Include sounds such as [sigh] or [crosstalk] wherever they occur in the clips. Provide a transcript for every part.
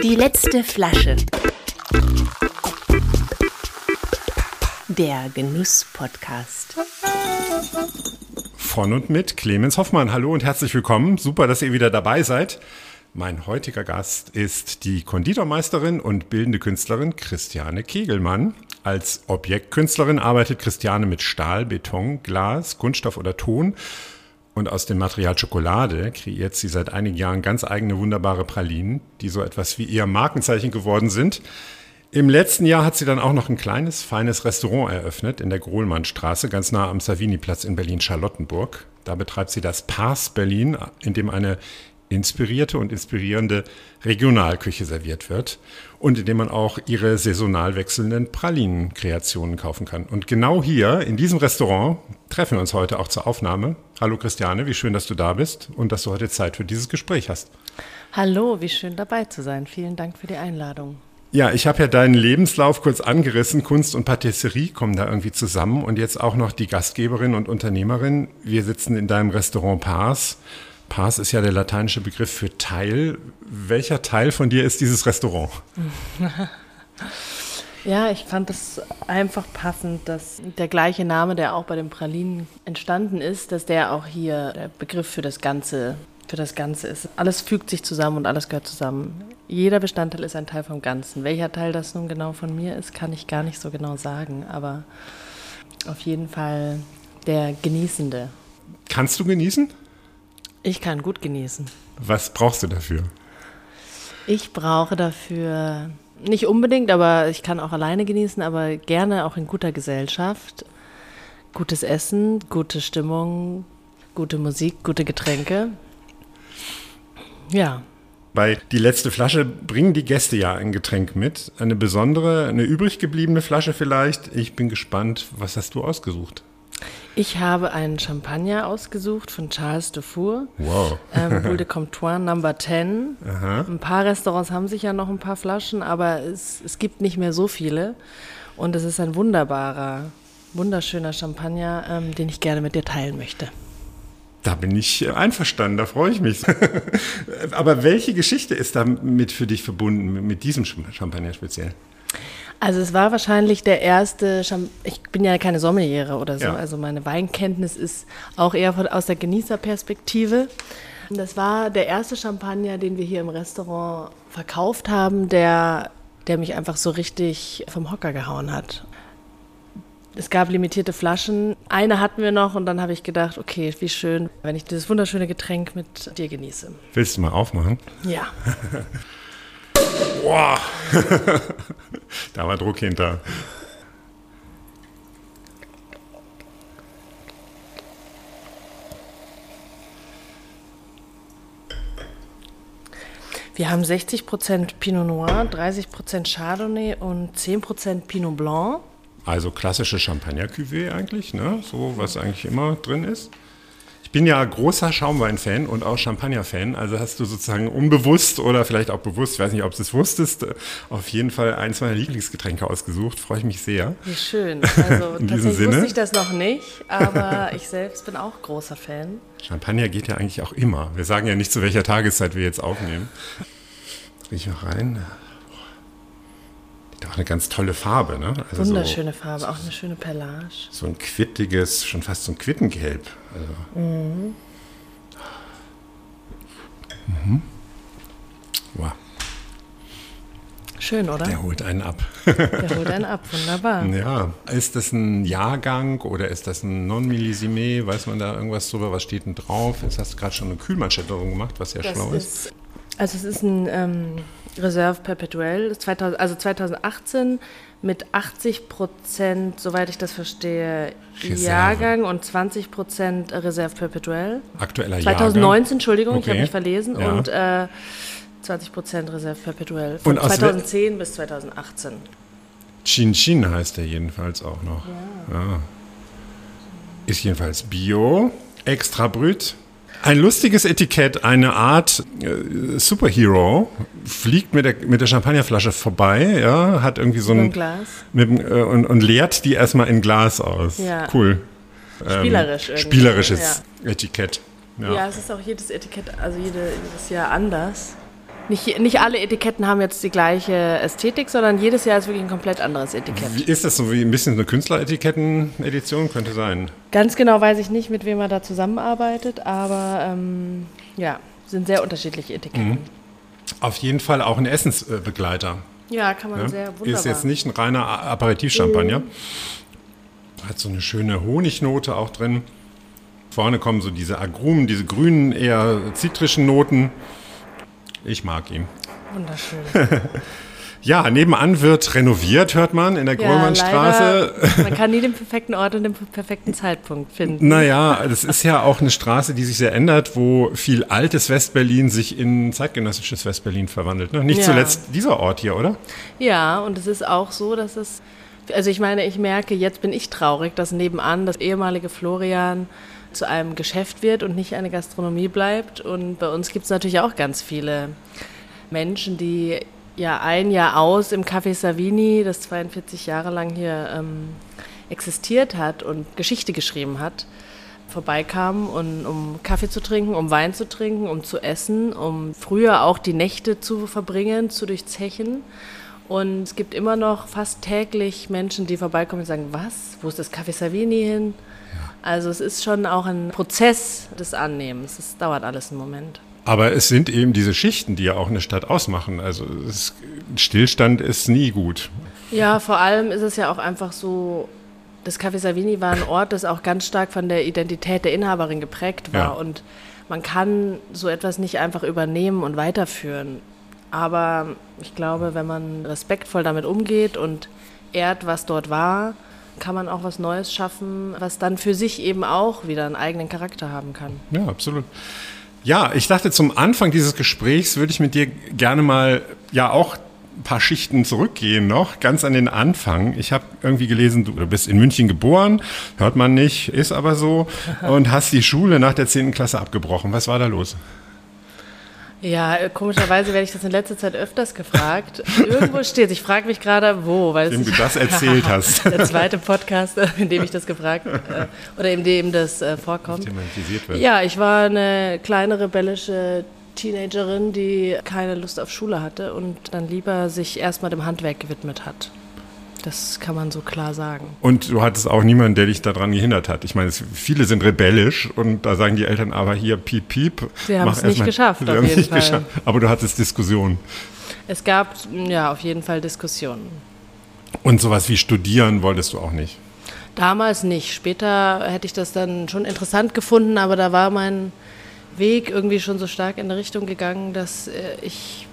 Die letzte Flasche. Der Genuss-Podcast. Von und mit Clemens Hoffmann. Hallo und herzlich willkommen. Super, dass ihr wieder dabei seid. Mein heutiger Gast ist die Konditormeisterin und bildende Künstlerin Christiane Kegelmann. Als Objektkünstlerin arbeitet Christiane mit Stahl, Beton, Glas, Kunststoff oder Ton. Und aus dem Material Schokolade kreiert sie seit einigen Jahren ganz eigene wunderbare Pralinen, die so etwas wie ihr Markenzeichen geworden sind. Im letzten Jahr hat sie dann auch noch ein kleines, feines Restaurant eröffnet in der Grohlmannstraße, ganz nah am Savini-Platz in Berlin-Charlottenburg. Da betreibt sie das Pars Berlin, in dem eine inspirierte und inspirierende Regionalküche serviert wird und in dem man auch ihre saisonal wechselnden Pralinenkreationen kaufen kann. Und genau hier in diesem Restaurant treffen wir uns heute auch zur Aufnahme. Hallo Christiane, wie schön, dass du da bist und dass du heute Zeit für dieses Gespräch hast. Hallo, wie schön dabei zu sein. Vielen Dank für die Einladung. Ja, ich habe ja deinen Lebenslauf kurz angerissen. Kunst und Patisserie kommen da irgendwie zusammen und jetzt auch noch die Gastgeberin und Unternehmerin. Wir sitzen in deinem Restaurant Pars. Pars ist ja der lateinische Begriff für Teil. Welcher Teil von dir ist dieses Restaurant? [laughs] Ja, ich fand es einfach passend, dass der gleiche Name, der auch bei den Pralinen entstanden ist, dass der auch hier der Begriff für das Ganze, für das Ganze ist. Alles fügt sich zusammen und alles gehört zusammen. Jeder Bestandteil ist ein Teil vom Ganzen. Welcher Teil das nun genau von mir ist, kann ich gar nicht so genau sagen, aber auf jeden Fall der Genießende. Kannst du genießen? Ich kann gut genießen. Was brauchst du dafür? Ich brauche dafür nicht unbedingt, aber ich kann auch alleine genießen, aber gerne auch in guter Gesellschaft. Gutes Essen, gute Stimmung, gute Musik, gute Getränke. Ja. Bei die letzte Flasche bringen die Gäste ja ein Getränk mit. Eine besondere, eine übrig gebliebene Flasche vielleicht. Ich bin gespannt, was hast du ausgesucht? Ich habe einen Champagner ausgesucht von Charles Dufour. Wow. Ähm, Boule de Comptoir Number 10. Aha. Ein paar Restaurants haben sich ja noch ein paar Flaschen, aber es, es gibt nicht mehr so viele. Und es ist ein wunderbarer, wunderschöner Champagner, ähm, den ich gerne mit dir teilen möchte. Da bin ich einverstanden, da freue ich mich. [laughs] Aber welche Geschichte ist damit für dich verbunden, mit diesem Champagner speziell? Also es war wahrscheinlich der erste, Cham ich bin ja keine Sommeliere oder so, Ja. also meine Weinkenntnis ist auch eher von, aus der Genießerperspektive. Das war der erste Champagner, den wir hier im Restaurant verkauft haben, der, der mich einfach so richtig vom Hocker gehauen hat. Es gab limitierte Flaschen. Eine hatten wir noch und dann habe ich gedacht, okay, wie schön, wenn ich dieses wunderschöne Getränk mit dir genieße. Willst du mal aufmachen? Ja. [laughs] Boah, [laughs] da war Druck hinter. Wir haben 60% Pinot Noir, 30% Chardonnay und 10% Pinot Blanc. Also klassische Champagner-Cuvée eigentlich, ne? So, was eigentlich immer drin ist. Ich bin ja großer Schaumwein-Fan und auch Champagner-Fan. Also hast du sozusagen unbewusst oder vielleicht auch bewusst, ich weiß nicht, ob du es wusstest, äh, auf jeden Fall eins meiner Lieblingsgetränke ausgesucht. Freue ich mich sehr. Wie schön. [laughs] Also In diesem Sinne. wusste ich das noch nicht, aber [laughs] ich selbst bin auch großer Fan. Champagner geht ja eigentlich auch immer. Wir sagen ja nicht, zu welcher Tageszeit wir jetzt aufnehmen. Riech mal rein. Auch eine ganz tolle Farbe, ne? Also Wunderschöne Farbe, auch eine schöne Perlage. So, so ein quittiges, schon fast so ein Quittengelb. Also. Mhm. Wow, Schön, oder? der holt einen ab. Der holt einen ab, wunderbar. [laughs] ja. Ist das ein Jahrgang oder ist das ein Non-Millisime? Weiß man da irgendwas drüber? Was steht denn drauf? Jetzt hast du gerade schon eine Kühlmanschette drum gemacht, was ja Das schlau ist. ist, also es ist ein ähm, Reserve Perpetuell, das 2000, also 2018 mit 80 Prozent, soweit ich das verstehe, Reserve. Jahrgang und 20 Prozent Reserve Perpetuell. Aktueller 2019, Entschuldigung, ich Okay. habe mich verlesen. Ja. Und äh, 20 Prozent Reserve Perpetuell. Von Und aus wel- 2010 bis 2018. Jahrgang. Chin Chin heißt der jedenfalls auch noch. Ja. Ist jedenfalls Bio, extra brüt. Ein lustiges Etikett, eine Art äh, Superhero, fliegt mit der, mit der Champagnerflasche vorbei, ja, hat irgendwie so ein Glas. mit, äh, und, und leert die erstmal in Glas aus. Ja. Cool. Spielerisch irgendwie. Spielerisches Etikett. Ja. Ja. es ist auch jedes Etikett, also jede, jedes Jahr anders. Nicht, nicht alle Etiketten haben jetzt die gleiche Ästhetik, sondern jedes Jahr ist wirklich ein komplett anderes Etikett. Wie ist das so wie ein bisschen eine Künstleretiketten-Edition? Könnte sein. Ganz genau weiß ich nicht, mit wem er da zusammenarbeitet, aber ähm, ja, sind sehr unterschiedliche Etiketten. Mhm. Auf jeden Fall auch ein Essensbegleiter. Ja, kann man Ja? sehr wunderbar. Ist jetzt nicht ein reiner Aperitivchampagner. Hat so eine schöne Honignote auch drin. Vorne kommen so diese Agrumen, diese grünen, eher zitrischen Noten. Ich mag ihn. Wunderschön. [laughs] Ja, nebenan wird renoviert, hört man, in der Ja, Gröllmannstraße. leider, man kann nie den [laughs] perfekten Ort und den perfekten Zeitpunkt finden. Naja, das ist ja auch eine Straße, die sich sehr ändert, wo viel altes Westberlin sich in zeitgenössisches Westberlin verwandelt. Ne? Nicht Ja. zuletzt dieser Ort hier, oder? Ja, und es ist auch so, dass es, also ich meine, ich merke, jetzt bin ich traurig, dass nebenan das ehemalige Florian zu einem Geschäft wird und nicht eine Gastronomie bleibt. Und bei uns gibt es natürlich auch ganz viele Menschen, die ja ein Jahr aus im Café Savini, das 42 Jahre lang hier ähm, existiert hat und Geschichte geschrieben hat, vorbeikamen, und, um Kaffee zu trinken, um Wein zu trinken, um zu essen, um früher auch die Nächte zu verbringen, zu durchzechen. Und es gibt immer noch fast täglich Menschen, die vorbeikommen und sagen, was, wo ist das Café Savini hin? Also es ist schon auch ein Prozess des Annehmens. Es dauert alles einen Moment. Aber es sind eben diese Schichten, die ja auch eine Stadt ausmachen. Also es, Stillstand ist nie gut. Ja, vor allem ist es ja auch einfach so, das Café Savini war ein Ort, das auch ganz stark von der Identität der Inhaberin geprägt war. Ja. Und man kann so etwas nicht einfach übernehmen und weiterführen. Aber ich glaube, wenn man respektvoll damit umgeht und ehrt, was dort war, kann man auch was Neues schaffen, was dann für sich eben auch wieder einen eigenen Charakter haben kann. Ja, absolut. Ja, ich dachte, zum Anfang dieses Gesprächs würde ich mit dir gerne mal ja auch ein paar Schichten zurückgehen noch, ganz an den Anfang. Ich habe irgendwie gelesen, du bist in München geboren, hört man nicht, ist aber so, [laughs] und hast die Schule nach der 10. Klasse abgebrochen. Was war da los? Ja, äh, komischerweise werde ich das in letzter Zeit öfters gefragt. Irgendwo steht, ich frage mich gerade, wo, weil es Dem du das erzählt hast. [laughs] der zweite Podcast, [laughs] in dem ich das gefragt äh, oder in dem das äh, vorkommt. Thematisiert wird. Ja, ich war eine kleine rebellische Teenagerin, die keine Lust auf Schule hatte und dann lieber sich erstmal dem Handwerk gewidmet hat. Das kann man so klar sagen. Und du hattest auch niemanden, der dich daran gehindert hat. Ich meine, es, viele sind rebellisch und da sagen die Eltern aber hier piep piep. Sie haben es nicht mal- geschafft, Sie auf haben es jeden nicht Fall. geschafft. Aber du hattest Diskussionen. Es gab ja auf jeden Fall Diskussionen. Und sowas wie studieren wolltest du auch nicht. Damals nicht. Später hätte ich das dann schon interessant gefunden, aber da war mein Weg irgendwie schon so stark in eine Richtung gegangen, dass äh, ich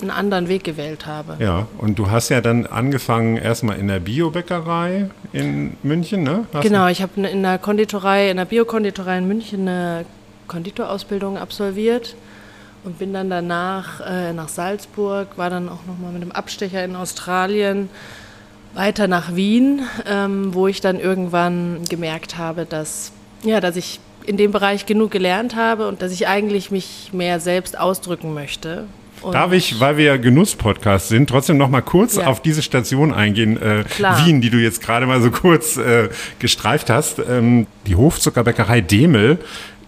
einen anderen Weg gewählt habe. Ja, und du hast ja dann angefangen erstmal in der Biobäckerei in München, ne? Hast Genau, ich habe in der Konditorei, in der Biokonditorei in München eine Konditorausbildung absolviert und bin dann danach äh, nach Salzburg, war dann auch nochmal mit dem Abstecher in Australien weiter nach Wien, ähm, wo ich dann irgendwann gemerkt habe, dass, ja, dass ich in dem Bereich genug gelernt habe und dass ich eigentlich mich mehr selbst ausdrücken möchte. Und Darf ich, weil wir ja Genuss-Podcast sind, trotzdem noch mal kurz Ja. auf diese Station eingehen, äh. Wien, die du jetzt gerade mal so [laughs] kurz äh, gestreift hast. Ähm, die Hofzuckerbäckerei Demel,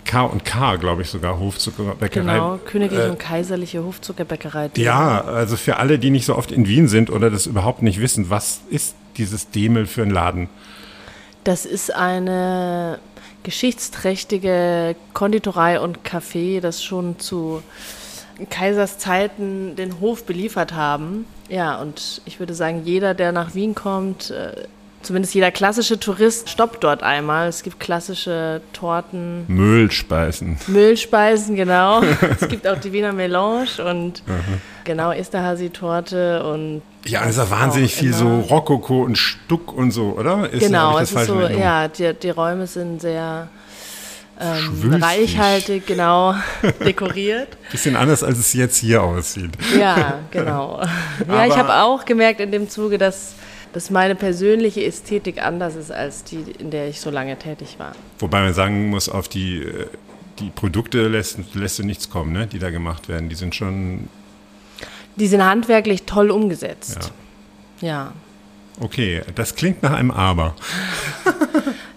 K und K, glaube ich sogar, Hofzuckerbäckerei. Genau, königliche und kaiserliche Hofzuckerbäckerei. die- Ja, also für alle, die nicht so oft in Wien sind oder das überhaupt nicht wissen, was ist dieses Demel für ein Laden? Das ist eine geschichtsträchtige Konditorei und Café, das schon zu Kaisers Zeiten den Hof beliefert haben. Ja, und ich würde sagen, jeder, der nach Wien kommt, äh, zumindest jeder klassische Tourist, stoppt dort einmal. Es gibt klassische Torten, Müllspeisen. Müllspeisen, genau. [laughs] es gibt auch die Wiener Melange und genau Esterhazy-Torte und Ja, es ist ja wahnsinnig viel so Rokoko und Stuck und so, oder? Ist, Genau, es ist so, ja, die, die Räume sind sehr ähm, reichhaltig, genau, [laughs] dekoriert. Bisschen anders, als es jetzt hier aussieht. Ja, [laughs] genau. Ja, ich Aber- habe auch gemerkt in dem Zuge, dass, dass meine persönliche Ästhetik anders ist als die, in der ich so lange tätig war. Wobei man sagen muss, auf die, äh, die Produkte lässt, lässt du nichts kommen, ne, die da gemacht werden. Die sind schon, Die sind handwerklich toll umgesetzt. Ja. Okay, das klingt nach einem Aber. [laughs]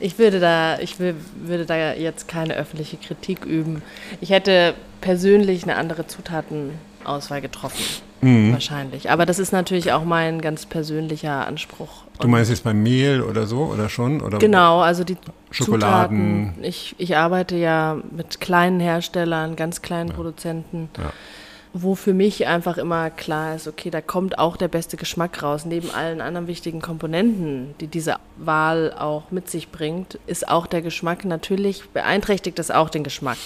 Ich würde da, ich will, würde da jetzt keine öffentliche Kritik üben. Ich hätte persönlich eine andere Zutatenauswahl getroffen. Mhm. Wahrscheinlich. Aber das ist natürlich auch mein ganz persönlicher Anspruch. Du meinst jetzt beim Mehl oder so oder schon? Oder Genau, also die Schokoladen. Zutaten. Ich, ich arbeite ja mit kleinen Herstellern, ganz kleinen Produzenten, Ja. Wo für mich einfach immer klar ist, okay, da kommt auch der beste Geschmack raus. Neben allen anderen wichtigen Komponenten, die diese Wahl auch mit sich bringt, ist auch der Geschmack natürlich, beeinträchtigt das auch den Geschmack.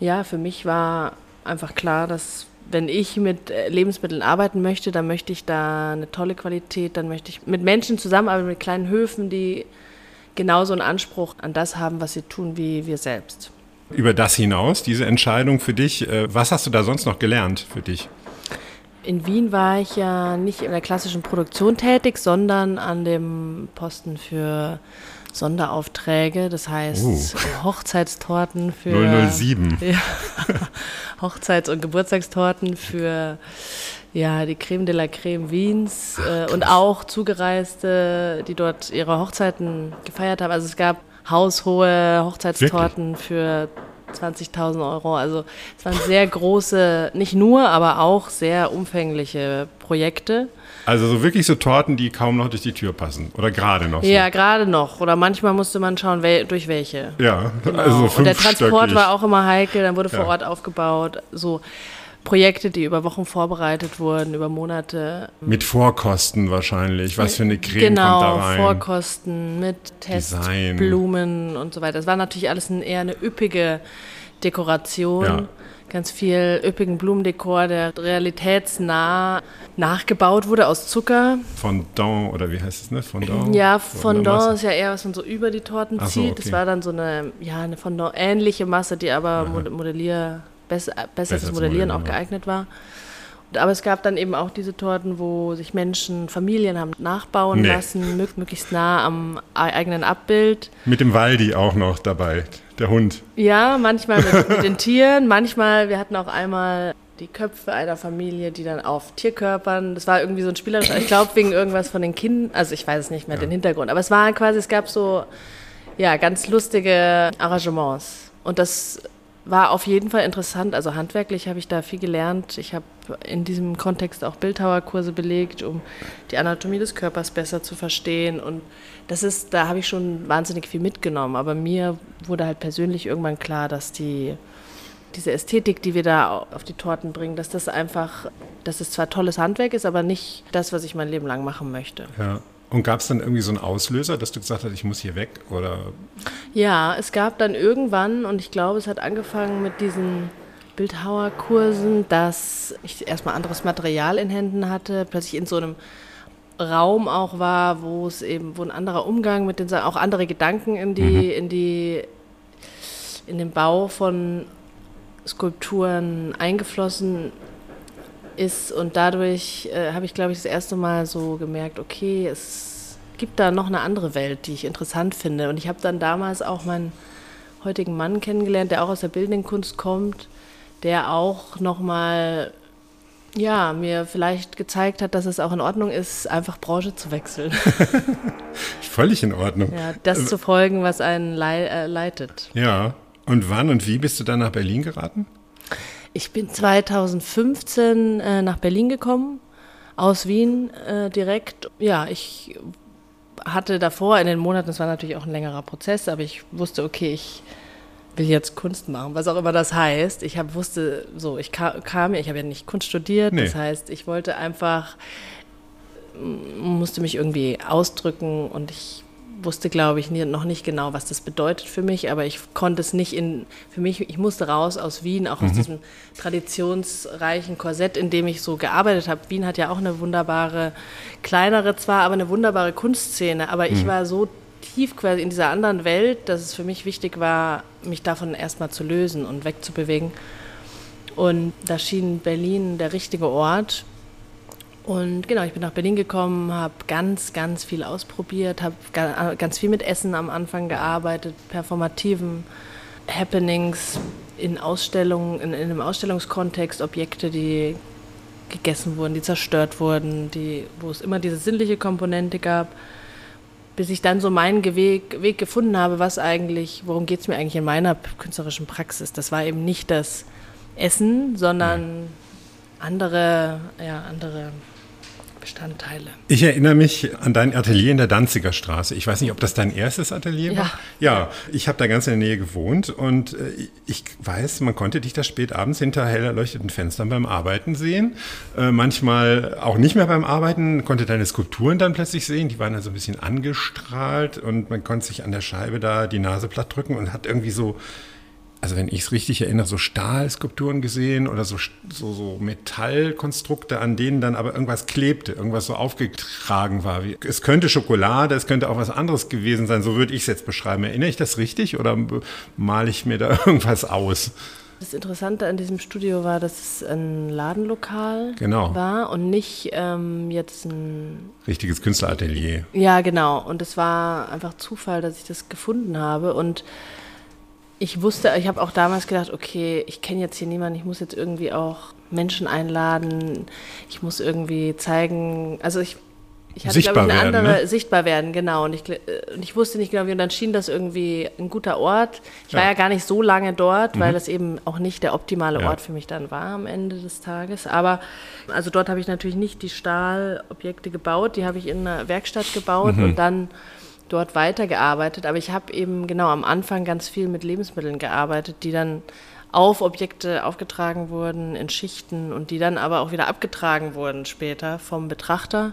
Ja, für mich war einfach klar, dass wenn ich mit äh, Lebensmitteln arbeiten möchte, dann möchte ich da eine tolle Qualität, dann möchte ich mit Menschen zusammenarbeiten, mit kleinen Höfen, die genauso einen Anspruch an das haben, was sie tun, wie wir selbst. Über das hinaus, diese Entscheidung für dich, äh, was hast du da sonst noch gelernt für dich? In Wien war ich ja nicht in der klassischen Produktion tätig, sondern an dem Posten für Sonderaufträge, das heißt Uh. Hochzeitstorten für 007. [laughs] Ja, Hochzeits- und Geburtstagstorten für ja, die Creme de la Creme Wiens äh, und auch Zugereiste, die dort ihre Hochzeiten gefeiert haben. Also es gab haushohe Hochzeitstorten für 20.000 Euro. Also es waren sehr große, nicht nur, aber auch sehr umfängliche Projekte. Also so wirklich so Torten, die kaum noch durch die Tür passen. Oder gerade noch so. Ja, gerade noch. Oder manchmal musste man schauen, wel durch welche. Ja, Genau. also und der Transport fünfstöckig. war auch immer heikel, dann wurde vor Ja. Ort aufgebaut. So Projekte, die über Wochen vorbereitet wurden, über Monate. Mit Vorkosten wahrscheinlich. Was für eine Creme genau, kommt da rein? Vorkosten mit. Testblumen und so weiter. Es war natürlich alles ein, eher eine üppige Dekoration. Ja. Ganz viel üppigen Blumendekor, der realitätsnah nachgebaut wurde aus Zucker. Fondant oder wie heißt es, ne? Fondant? Ja, Fondant ist ja eher, was man so über die Torten Ach so, zieht. okay. Das war dann so eine, ja, eine Fondant-ähnliche Masse, die aber mod- Modellier, besser, besser zu fürs Modellieren auch modellieren, ja. geeignet war. Aber es gab dann eben auch diese Torten, wo sich Menschen, Familien haben nachbauen Nee. lassen, mö möglichst nah am eigenen Abbild. Mit dem Waldi auch noch dabei, der Hund. Ja, manchmal mit, mit den Tieren, manchmal, wir hatten auch einmal die Köpfe einer Familie, die dann auf Tierkörpern, das war irgendwie so ein spielerischer, ich glaube wegen irgendwas von den Kindern, also ich weiß es nicht mehr, den Hintergrund, aber es war quasi, es gab so, ja, ganz lustige Arrangements und das war auf jeden Fall interessant, also handwerklich habe ich da viel gelernt, ich habe in diesem Kontext auch Bildhauerkurse belegt, um die Anatomie des Körpers besser zu verstehen und das ist, da habe ich schon wahnsinnig viel mitgenommen, aber mir wurde halt persönlich irgendwann klar, dass die diese Ästhetik, die wir da auf die Torten bringen, dass das einfach, dass es zwar tolles Handwerk ist, aber nicht das, was ich mein Leben lang machen möchte. Ja. Und gab es dann irgendwie so einen Auslöser, dass du gesagt hast, ich muss hier weg? Oder Ja, es gab dann irgendwann, und ich glaube, es hat angefangen mit diesen Bildhauerkursen, dass ich erstmal anderes Material in Händen hatte, plötzlich in so einem Raum auch war, wo es eben, wo ein anderer Umgang mit den Sachen, auch andere Gedanken in die, in die, in den Bau von Skulpturen eingeflossen ist und dadurch äh, habe ich, glaube ich, das erste Mal so gemerkt, okay, es gibt da noch eine andere Welt, die ich interessant finde. Und ich habe dann damals auch meinen heutigen Mann kennengelernt, der auch aus der bildenden Kunst kommt, der auch nochmal, ja, mir vielleicht gezeigt hat, dass es auch in Ordnung ist, einfach Branche zu wechseln. [laughs] völlig in Ordnung? ja, das zu folgen, was einen äh, leitet. Ja. Und wann und wie bist du dann nach Berlin geraten? Ich bin 2015 äh, nach Berlin gekommen, aus Wien äh, direkt. Ja, ich hatte davor in den Monaten, das war natürlich auch ein längerer Prozess, aber ich wusste, okay, ich will jetzt Kunst machen, was auch immer das heißt. Ich hab, wusste, so, ich ka kam, ich habe ja nicht Kunst studiert, Nee. das heißt, ich wollte einfach, musste mich irgendwie ausdrücken und ich wusste, glaube ich, noch nicht genau, was das bedeutet für mich, aber ich konnte es nicht in, für mich, ich musste raus aus Wien, auch aus diesem traditionsreichen Korsett, in dem ich so gearbeitet habe. Wien hat ja auch eine wunderbare, kleinere zwar, aber eine wunderbare Kunstszene, aber ich war so tief quasi in dieser anderen Welt, dass es für mich wichtig war, mich davon erstmal zu lösen und wegzubewegen. Und da schien Berlin der richtige Ort. Und genau, ich bin nach Berlin gekommen, habe ganz, ganz viel ausprobiert, habe ga, ganz viel mit Essen am Anfang gearbeitet, performativen Happenings in Ausstellungen, in, in einem Ausstellungskontext, Objekte, die gegessen wurden, die zerstört wurden, die, wo es immer diese sinnliche Komponente gab, bis ich dann so meinen Weg, Weg gefunden habe, was eigentlich, worum geht es mir eigentlich in meiner künstlerischen Praxis. Das war eben nicht das Essen, sondern andere, ja, andere Bestandteile. Ich erinnere mich an dein Atelier in der Danziger Straße. Ich weiß nicht, ob das dein erstes Atelier war. Ja, ja ich habe da ganz in der Nähe gewohnt und äh, ich weiß, man konnte dich da spät abends hinter hell erleuchteten Fenstern beim Arbeiten sehen. Äh, manchmal auch nicht mehr beim Arbeiten, konnte deine Skulpturen dann plötzlich sehen. Die waren dann so ein bisschen angestrahlt und man konnte sich an der Scheibe da die Nase platt drücken und hat irgendwie so also wenn ich es richtig erinnere, so Stahlskulpturen gesehen oder so, so, so Metallkonstrukte, an denen dann aber irgendwas klebte, irgendwas so aufgetragen war. Es könnte Schokolade, es könnte auch was anderes gewesen sein, so würde ich es jetzt beschreiben. Erinnere ich das richtig oder male ich mir da [laughs] irgendwas aus? Das Interessante an diesem Studio war, dass es ein Ladenlokal genau. war und nicht ähm, jetzt ein richtiges Künstleratelier. Ja, genau. Und es war einfach Zufall, dass ich das gefunden habe und ich wusste, ich habe auch damals gedacht, okay, ich kenne jetzt hier niemanden, ich muss jetzt irgendwie auch Menschen einladen, ich muss irgendwie zeigen, also ich, ich hatte, sichtbar glaube ich, eine werden, andere, ne? sichtbar werden, genau. Und ich, und ich wusste nicht genau, wie, und dann schien das irgendwie ein guter Ort. Ich war Ja. ja gar nicht so lange dort, weil Mhm. es eben auch nicht der optimale Ja. Ort für mich dann war am Ende des Tages. Aber also dort habe ich natürlich nicht die Stahlobjekte gebaut, die habe ich in einer Werkstatt gebaut Mhm. und dann dort weitergearbeitet. Aber ich habe eben genau am Anfang ganz viel mit Lebensmitteln gearbeitet, die dann auf Objekte aufgetragen wurden in Schichten und die dann aber auch wieder abgetragen wurden später vom Betrachter.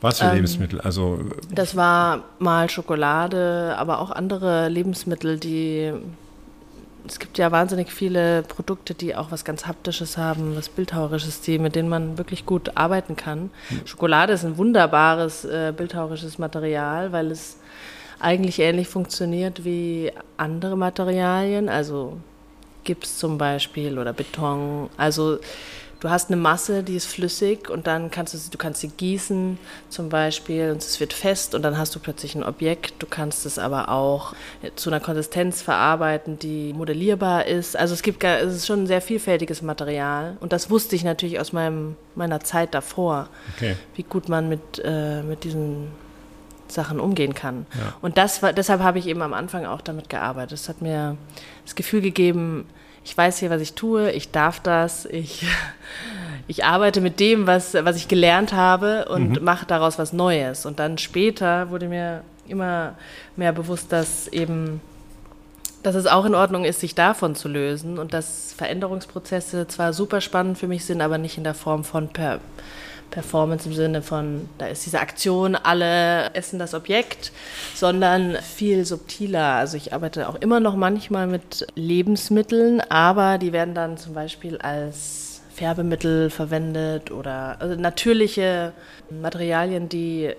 Was für Ähm, Lebensmittel? Also Das war mal Schokolade, aber auch andere Lebensmittel, die. Es gibt ja wahnsinnig viele Produkte, die auch was ganz Haptisches haben, was Bildhauerisches, die, mit denen man wirklich gut arbeiten kann. Schokolade ist ein wunderbares äh, bildhauerisches Material, weil es eigentlich ähnlich funktioniert wie andere Materialien, also Gips zum Beispiel oder Beton. Also du hast eine Masse, die ist flüssig und dann kannst du sie, du kannst sie gießen zum Beispiel und es wird fest und dann hast du plötzlich ein Objekt. Du kannst es aber auch zu einer Konsistenz verarbeiten, die modellierbar ist. Also es gibt, es ist schon ein sehr vielfältiges Material und das wusste ich natürlich aus meinem, meiner Zeit davor, okay. wie gut man mit, äh, mit diesen Sachen umgehen kann. Ja. Und das war, deshalb habe ich eben am Anfang auch damit gearbeitet. Es hat mir das Gefühl gegeben, ich weiß hier, was ich tue, ich darf das, ich, [laughs] ich arbeite mit dem, was, was ich gelernt habe und mache daraus was Neues. Und dann später wurde mir immer mehr bewusst, dass eben dass es auch in Ordnung ist, sich davon zu lösen und dass Veränderungsprozesse zwar super spannend für mich sind, aber nicht in der Form von per Performance im Sinne von, da ist diese Aktion, alle essen das Objekt, sondern viel subtiler. Also ich arbeite auch immer noch manchmal mit Lebensmitteln, aber die werden dann zum Beispiel als Färbemittel verwendet oder also natürliche Materialien, die,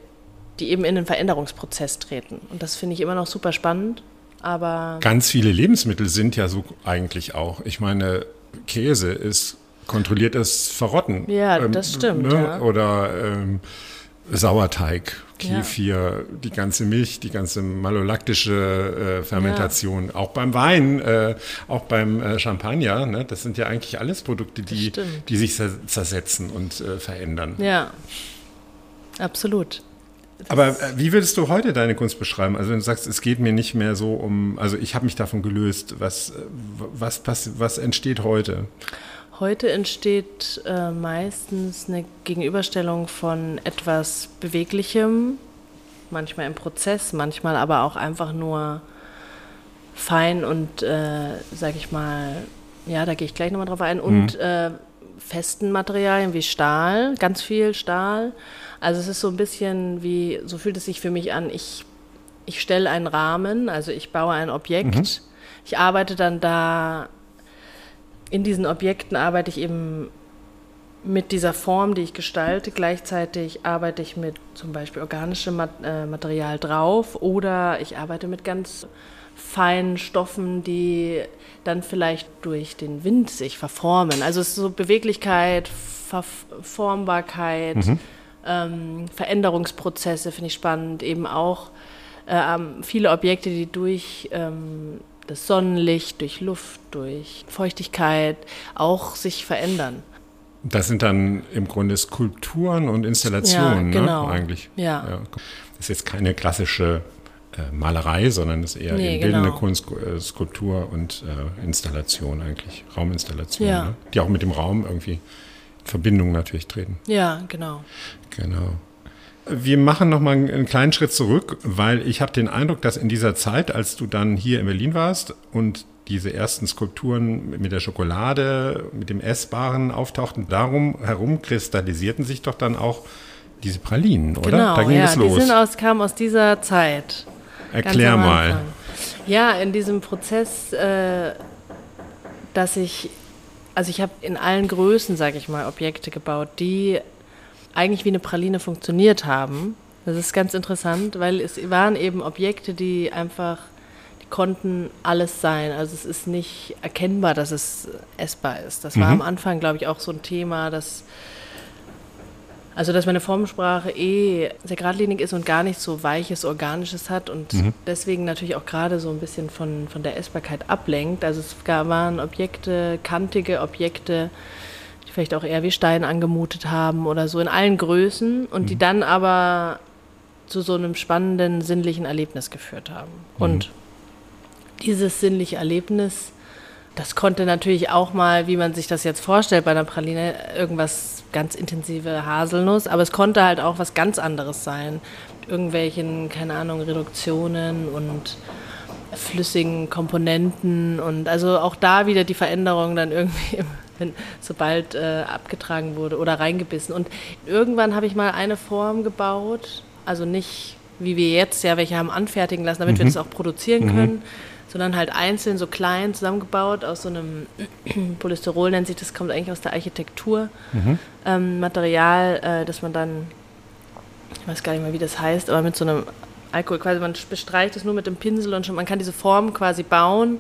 die eben in den Veränderungsprozess treten. Und das finde ich immer noch super spannend. Aber Ganz viele Lebensmittel sind ja so eigentlich auch. Ich meine, Käse ist kontrolliertes Verrotten. Ähm, Ja, das stimmt, ja. Oder ähm, Sauerteig, Ja. Kefir, die ganze Milch, die ganze malolaktische äh, Fermentation. Auch beim Wein, äh, auch beim äh, Champagner. Ne? Das sind ja eigentlich alles Produkte, die, die sich zer- zersetzen und äh, verändern. ja, absolut. Aber äh, wie würdest du heute deine Kunst beschreiben? Also wenn du sagst, es geht mir nicht mehr so um, also ich habe mich davon gelöst, was, äh, was, pass- was entsteht heute? Heute entsteht äh, meistens eine Gegenüberstellung von etwas Beweglichem, manchmal im Prozess, manchmal aber auch einfach nur fein und, äh, sag ich mal, ja, da gehe ich gleich nochmal drauf ein, und äh, festen Materialien wie Stahl, ganz viel Stahl. Also es ist so ein bisschen wie, so fühlt es sich für mich an, ich, ich stelle einen Rahmen, also ich baue ein Objekt, ich arbeite dann da in diesen Objekten arbeite ich eben mit dieser Form, die ich gestalte. Gleichzeitig arbeite ich mit zum Beispiel organischem äh, Material drauf oder ich arbeite mit ganz feinen Stoffen, die dann vielleicht durch den Wind sich verformen. Also es ist so Beweglichkeit, Verformbarkeit, ähm, Veränderungsprozesse finde ich spannend. Eben auch ähm, viele Objekte, die durch ähm, das Sonnenlicht, durch Luft, durch Feuchtigkeit auch sich verändern. Das sind dann im Grunde Skulpturen und Installationen, Ja, genau. ne? Eigentlich. Ja. Das ist jetzt keine klassische äh, Malerei, sondern ist eher Nee, bildende genau. Kunst, äh, Skulptur und äh, Installation eigentlich, Rauminstallation, Ja. ne? die auch mit dem Raum irgendwie in Verbindung natürlich treten. Ja, genau. Genau. Wir machen noch mal einen einen kleinen Schritt zurück, weil ich habe den Eindruck, dass in dieser Zeit, als du dann hier in Berlin warst und diese ersten Skulpturen mit der Schokolade, mit dem Essbaren auftauchten, darum herum kristallisierten sich doch dann auch diese Pralinen, oder? Genau, da ging ja, es die los. sind aus, kamen aus dieser Zeit. Erklär mal. Ja, in diesem Prozess, äh, dass ich, also ich habe in allen Größen, sage ich mal, Objekte gebaut, die eigentlich wie eine Praline funktioniert haben. Das ist ganz interessant, weil es waren eben Objekte, die einfach, die konnten alles sein. Also es ist nicht erkennbar, dass es essbar ist. Das war Mhm. am Anfang, glaube ich, auch so ein Thema, dass also, dass meine Formensprache eh sehr geradlinig ist und gar nicht so weiches, organisches hat und deswegen natürlich auch gerade so ein bisschen von, von der Essbarkeit ablenkt. Also, es gab, waren Objekte, kantige Objekte, die vielleicht auch eher wie Stein angemutet haben oder so in allen Größen und die dann aber zu so einem spannenden sinnlichen Erlebnis geführt haben. Und dieses sinnliche Erlebnis, das konnte natürlich auch mal, wie man sich das jetzt vorstellt bei einer Praline, irgendwas ganz intensive Haselnuss, aber es konnte halt auch was ganz anderes sein. Mit irgendwelchen, keine Ahnung, Reduktionen und flüssigen Komponenten und also auch da wieder die Veränderung dann irgendwie, wenn, sobald äh, abgetragen wurde oder reingebissen. Und irgendwann habe ich mal eine Form gebaut, also nicht wie wir jetzt ja welche haben anfertigen lassen, damit wir das auch produzieren können, sondern halt einzeln so klein zusammengebaut aus so einem [clears throat] Polystyrol nennt sich das, kommt eigentlich aus der Architektur. Ähm, Material, äh, das man dann, ich weiß gar nicht mehr, wie das heißt, aber mit so einem Alkohol, quasi man bestreicht es nur mit dem Pinsel und schon, man kann diese Form quasi bauen.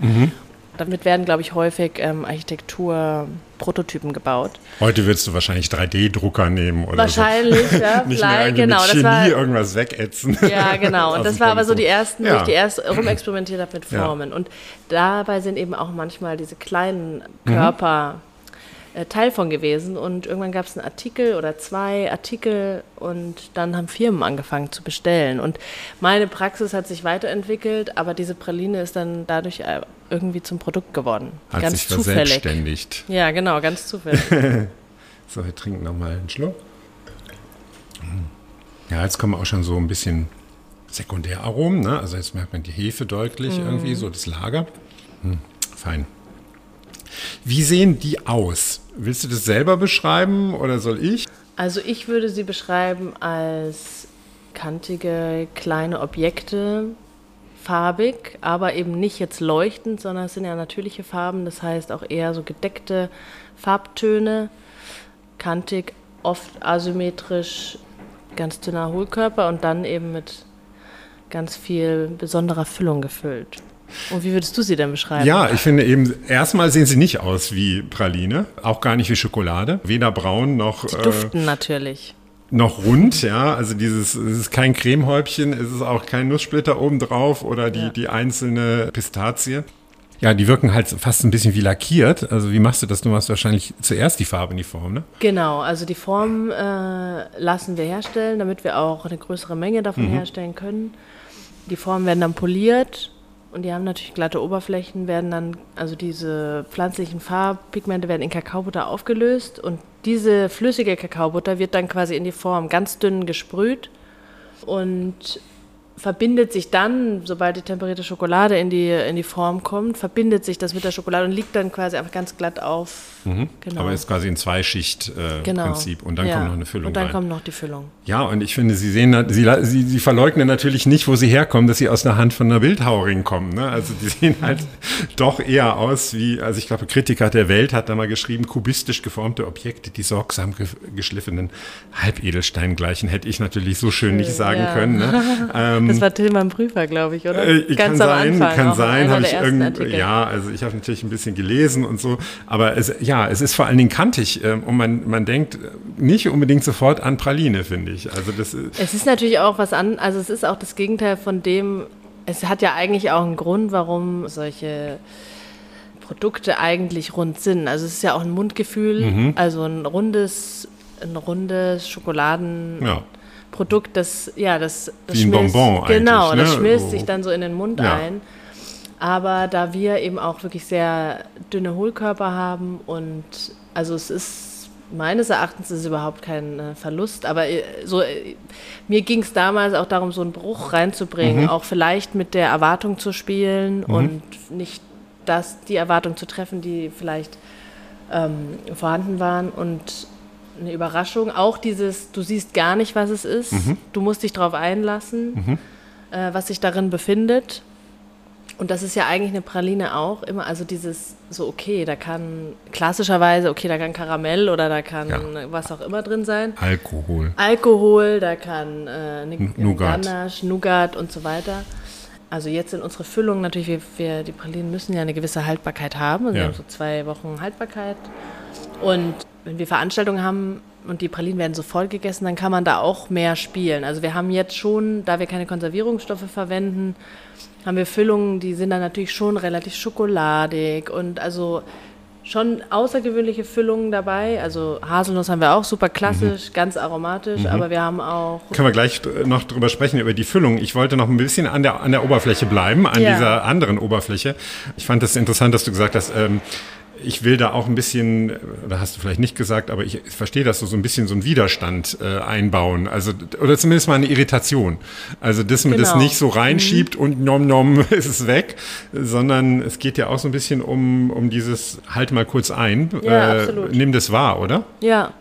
Damit werden, glaube ich, häufig ähm, Architekturprototypen gebaut. Heute würdest du wahrscheinlich 3D-Drucker nehmen oder Wahrscheinlich, ja, [laughs] so. Nicht mehr genau. mit Das Chemie war, irgendwas wegätzen. [laughs] ja, genau. [laughs] Und das war aber so die ersten, wo Ja. ich die erst rumexperimentiert habe mit Ja. Formen. Und dabei sind eben auch manchmal diese kleinen Mhm. Körper äh, Teil von gewesen. Und irgendwann gab es einen Artikel oder zwei Artikel und dann haben Firmen angefangen zu bestellen. Und meine Praxis hat sich weiterentwickelt, aber diese Praline ist dann dadurch äh, irgendwie zum Produkt geworden. Hat ganz sich zufällig. Ja, genau, ganz zufällig. [laughs] So, wir trinken nochmal einen Schluck. Ja, jetzt kommen auch schon so ein bisschen Sekundäraromen. Ne? Also jetzt merkt man die Hefe deutlich Mhm. irgendwie, so das Lager. Hm, fein. Wie sehen die aus? Willst du das selber beschreiben oder soll ich? Also ich würde sie beschreiben als kantige kleine Objekte, farbig, aber eben nicht jetzt leuchtend, sondern es sind ja natürliche Farben, das heißt auch eher so gedeckte Farbtöne, kantig, oft asymmetrisch, ganz dünner Hohlkörper und dann eben mit ganz viel besonderer Füllung gefüllt. Und wie würdest du sie denn beschreiben? Ja, ich finde eben, erstmal sehen sie nicht aus wie Praline, auch gar nicht wie Schokolade. Weder braun noch, Sie äh, duften natürlich. noch rund, ja. Also dieses, es ist kein Cremehäubchen, es ist auch kein Nusssplitter obendrauf oder die, Ja. die einzelne Pistazie. Ja, die wirken halt fast ein bisschen wie lackiert. Also wie machst du das? Du machst wahrscheinlich zuerst die Farbe in die Form, ne? Genau, also die Form äh, lassen wir herstellen, damit wir auch eine größere Menge davon herstellen können. Die Formen werden dann poliert und die haben natürlich glatte Oberflächen, werden dann, also diese pflanzlichen Farbpigmente werden in Kakaobutter aufgelöst und diese flüssige Kakaobutter wird dann quasi in die Form ganz dünn gesprüht. Und verbindet sich dann, sobald die temperierte Schokolade in die, in die Form kommt, verbindet sich das mit der Schokolade und liegt dann quasi einfach ganz glatt auf. Genau. Mhm. Aber ist quasi ein Zweischicht-Prinzip genau. und dann Ja. kommt noch eine Füllung Und dann rein. kommt noch die Füllung. Ja, und ich finde, Sie sehen, Sie, Sie, Sie verleugnen natürlich nicht, wo Sie herkommen, dass Sie aus einer Hand von einer Bildhauerin kommen. Ne? Also die sehen halt doch eher aus wie, also ich glaube, Kritiker der Welt hat da mal geschrieben, kubistisch geformte Objekte, die sorgsam ge geschliffenen Halbedelstein gleichen, hätte ich natürlich so schön nicht sagen ja. können. Ne? [laughs] Das war Tilman Prüfer, glaube ich, oder? Äh, kann sein, kann auch sein, habe ich ersten irgend, Artikel. ja, also ich habe natürlich ein bisschen gelesen und so, aber es, ja, es ist vor allen Dingen kantig ähm, und man, man denkt nicht unbedingt sofort an Praline, finde ich. Also das ist- Es ist natürlich auch was an, also es ist auch das Gegenteil von dem, es hat ja eigentlich auch einen Grund, warum solche Produkte eigentlich rund sind. Also es ist ja auch ein Mundgefühl, Mhm. also ein rundes, ein rundes Schokoladenprodukt, Ja. Das, ja, das, das Wie ein schmilzt- Bonbon Genau, das ne? schmilzt So- sich dann so in den Mund Ja. ein. Aber da wir eben auch wirklich sehr dünne Hohlkörper haben und also es ist meines Erachtens ist es überhaupt kein äh, Verlust, aber äh, so äh, mir ging es damals auch darum, so einen Bruch reinzubringen, Mhm. auch vielleicht mit der Erwartung zu spielen und nicht das die Erwartung zu treffen, die vielleicht ähm, vorhanden waren und eine Überraschung. Auch dieses, du siehst gar nicht, was es ist, Mhm. du musst dich darauf einlassen, äh, was sich darin befindet. Und das ist ja eigentlich eine Praline auch immer, also dieses so, okay, da kann klassischerweise, okay, da kann Karamell oder da kann Ja. was auch immer drin sein. Alkohol. Alkohol, da kann äh, N- Nougat. Ganache, Nougat und so weiter. Also jetzt in unsere Füllung natürlich, wir, wir, die Pralinen müssen ja eine gewisse Haltbarkeit haben. Also Ja. Wir haben so zwei Wochen Haltbarkeit. Und wenn wir Veranstaltungen haben und die Pralinen werden so voll gegessen, dann kann man da auch mehr spielen. Also wir haben jetzt schon, da wir keine Konservierungsstoffe verwenden, haben wir Füllungen, die sind dann natürlich schon relativ schokoladig und also schon außergewöhnliche Füllungen dabei. Also Haselnuss haben wir auch super klassisch, ganz aromatisch, aber wir haben auch Können wir gleich noch drüber sprechen, über die Füllung. Ich wollte noch ein bisschen an der, an der Oberfläche bleiben, an Ja. dieser anderen Oberfläche. Ich fand das interessant, dass du gesagt hast, ähm, ich will da auch ein bisschen, oder hast du vielleicht nicht gesagt, aber ich verstehe, dass du so ein bisschen so einen Widerstand äh, einbauen. Also, oder zumindest mal eine Irritation. Also, dass man das Genau. nicht so reinschiebt und nom nom [laughs] ist es weg, sondern es geht ja auch so ein bisschen um, um dieses halt mal kurz ein. Äh, Ja, absolut. Nimm das wahr, oder? Ja,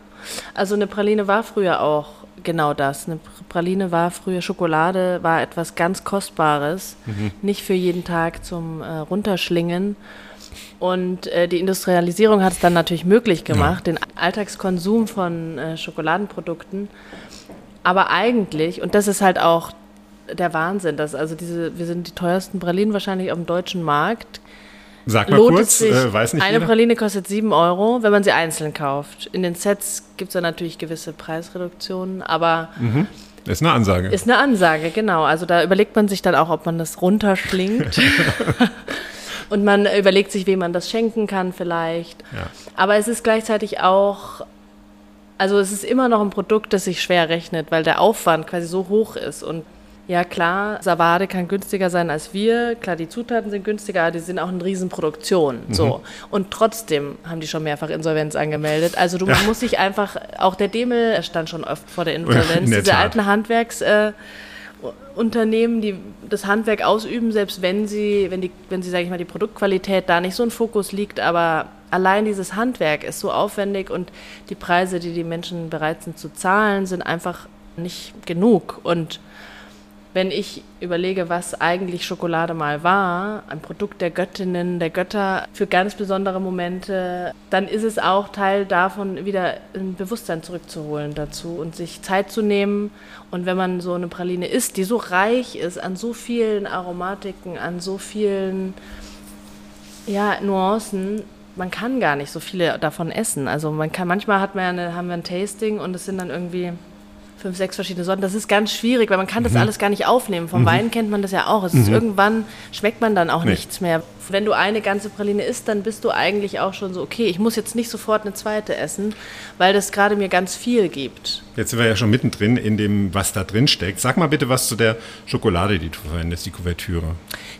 also eine Praline war früher auch genau das. Eine Praline war früher Schokolade, war etwas ganz Kostbares, nicht für jeden Tag zum äh, Runterschlingen. Und äh, die Industrialisierung hat es dann natürlich möglich gemacht, den Alltagskonsum von äh, Schokoladenprodukten. Aber eigentlich, und das ist halt auch der Wahnsinn, dass also diese, wir sind die teuersten Pralinen wahrscheinlich auf dem deutschen Markt, Sag mal lohnt kurz, sich. äh, weiß nicht eine jeder. Praline kostet 7 Euro, wenn man sie einzeln kauft. In den Sets gibt es dann natürlich gewisse Preisreduktionen, aber Das ist eine Ansage. ist eine Ansage, genau. Also da überlegt man sich dann auch, ob man das runterschlingt. [laughs] [laughs] Und man überlegt sich, wem man das schenken kann vielleicht. Ja. Aber es ist gleichzeitig auch, also es ist immer noch ein Produkt, das sich schwer rechnet, weil der Aufwand quasi so hoch ist. Und ja klar, Savade kann günstiger sein als wir. Klar, die Zutaten sind günstiger, aber die sind auch eine Riesenproduktion. Mhm. So. Und trotzdem haben die schon mehrfach Insolvenz angemeldet. Also du man muss sich einfach, auch der Demel stand schon oft vor der Insolvenz. In der Diese alten Handwerks... Äh, Unternehmen, die das Handwerk ausüben, selbst wenn sie, wenn die, wenn sie, sage ich mal, die Produktqualität da nicht so ein Fokus liegt, aber allein dieses Handwerk ist so aufwendig und die Preise, die die Menschen bereit sind zu zahlen, sind einfach nicht genug. Und wenn ich überlege, was eigentlich Schokolade mal war, ein Produkt der Göttinnen, der Götter für ganz besondere Momente, dann ist es auch Teil davon, wieder ein Bewusstsein zurückzuholen dazu und sich Zeit zu nehmen. Und wenn man so eine Praline isst, die so reich ist an so vielen Aromatiken, an so vielen ja, Nuancen, man kann gar nicht so viele davon essen. Also man kann, manchmal hat man eine, haben wir ein Tasting und es sind dann irgendwie fünf, sechs verschiedene Sorten. Das ist ganz schwierig, weil man kann das Mhm. alles gar nicht aufnehmen. Vom Wein kennt man das ja auch. Ist irgendwann schmeckt man dann auch Nee. nichts mehr. Wenn du eine ganze Praline isst, dann bist du eigentlich auch schon so, okay, ich muss jetzt nicht sofort eine zweite essen, weil das gerade mir ganz viel gibt. Jetzt sind wir ja schon mittendrin in dem, was da drin steckt. Sag mal bitte was zu der Schokolade, die du verwendest, die Kuvertüre.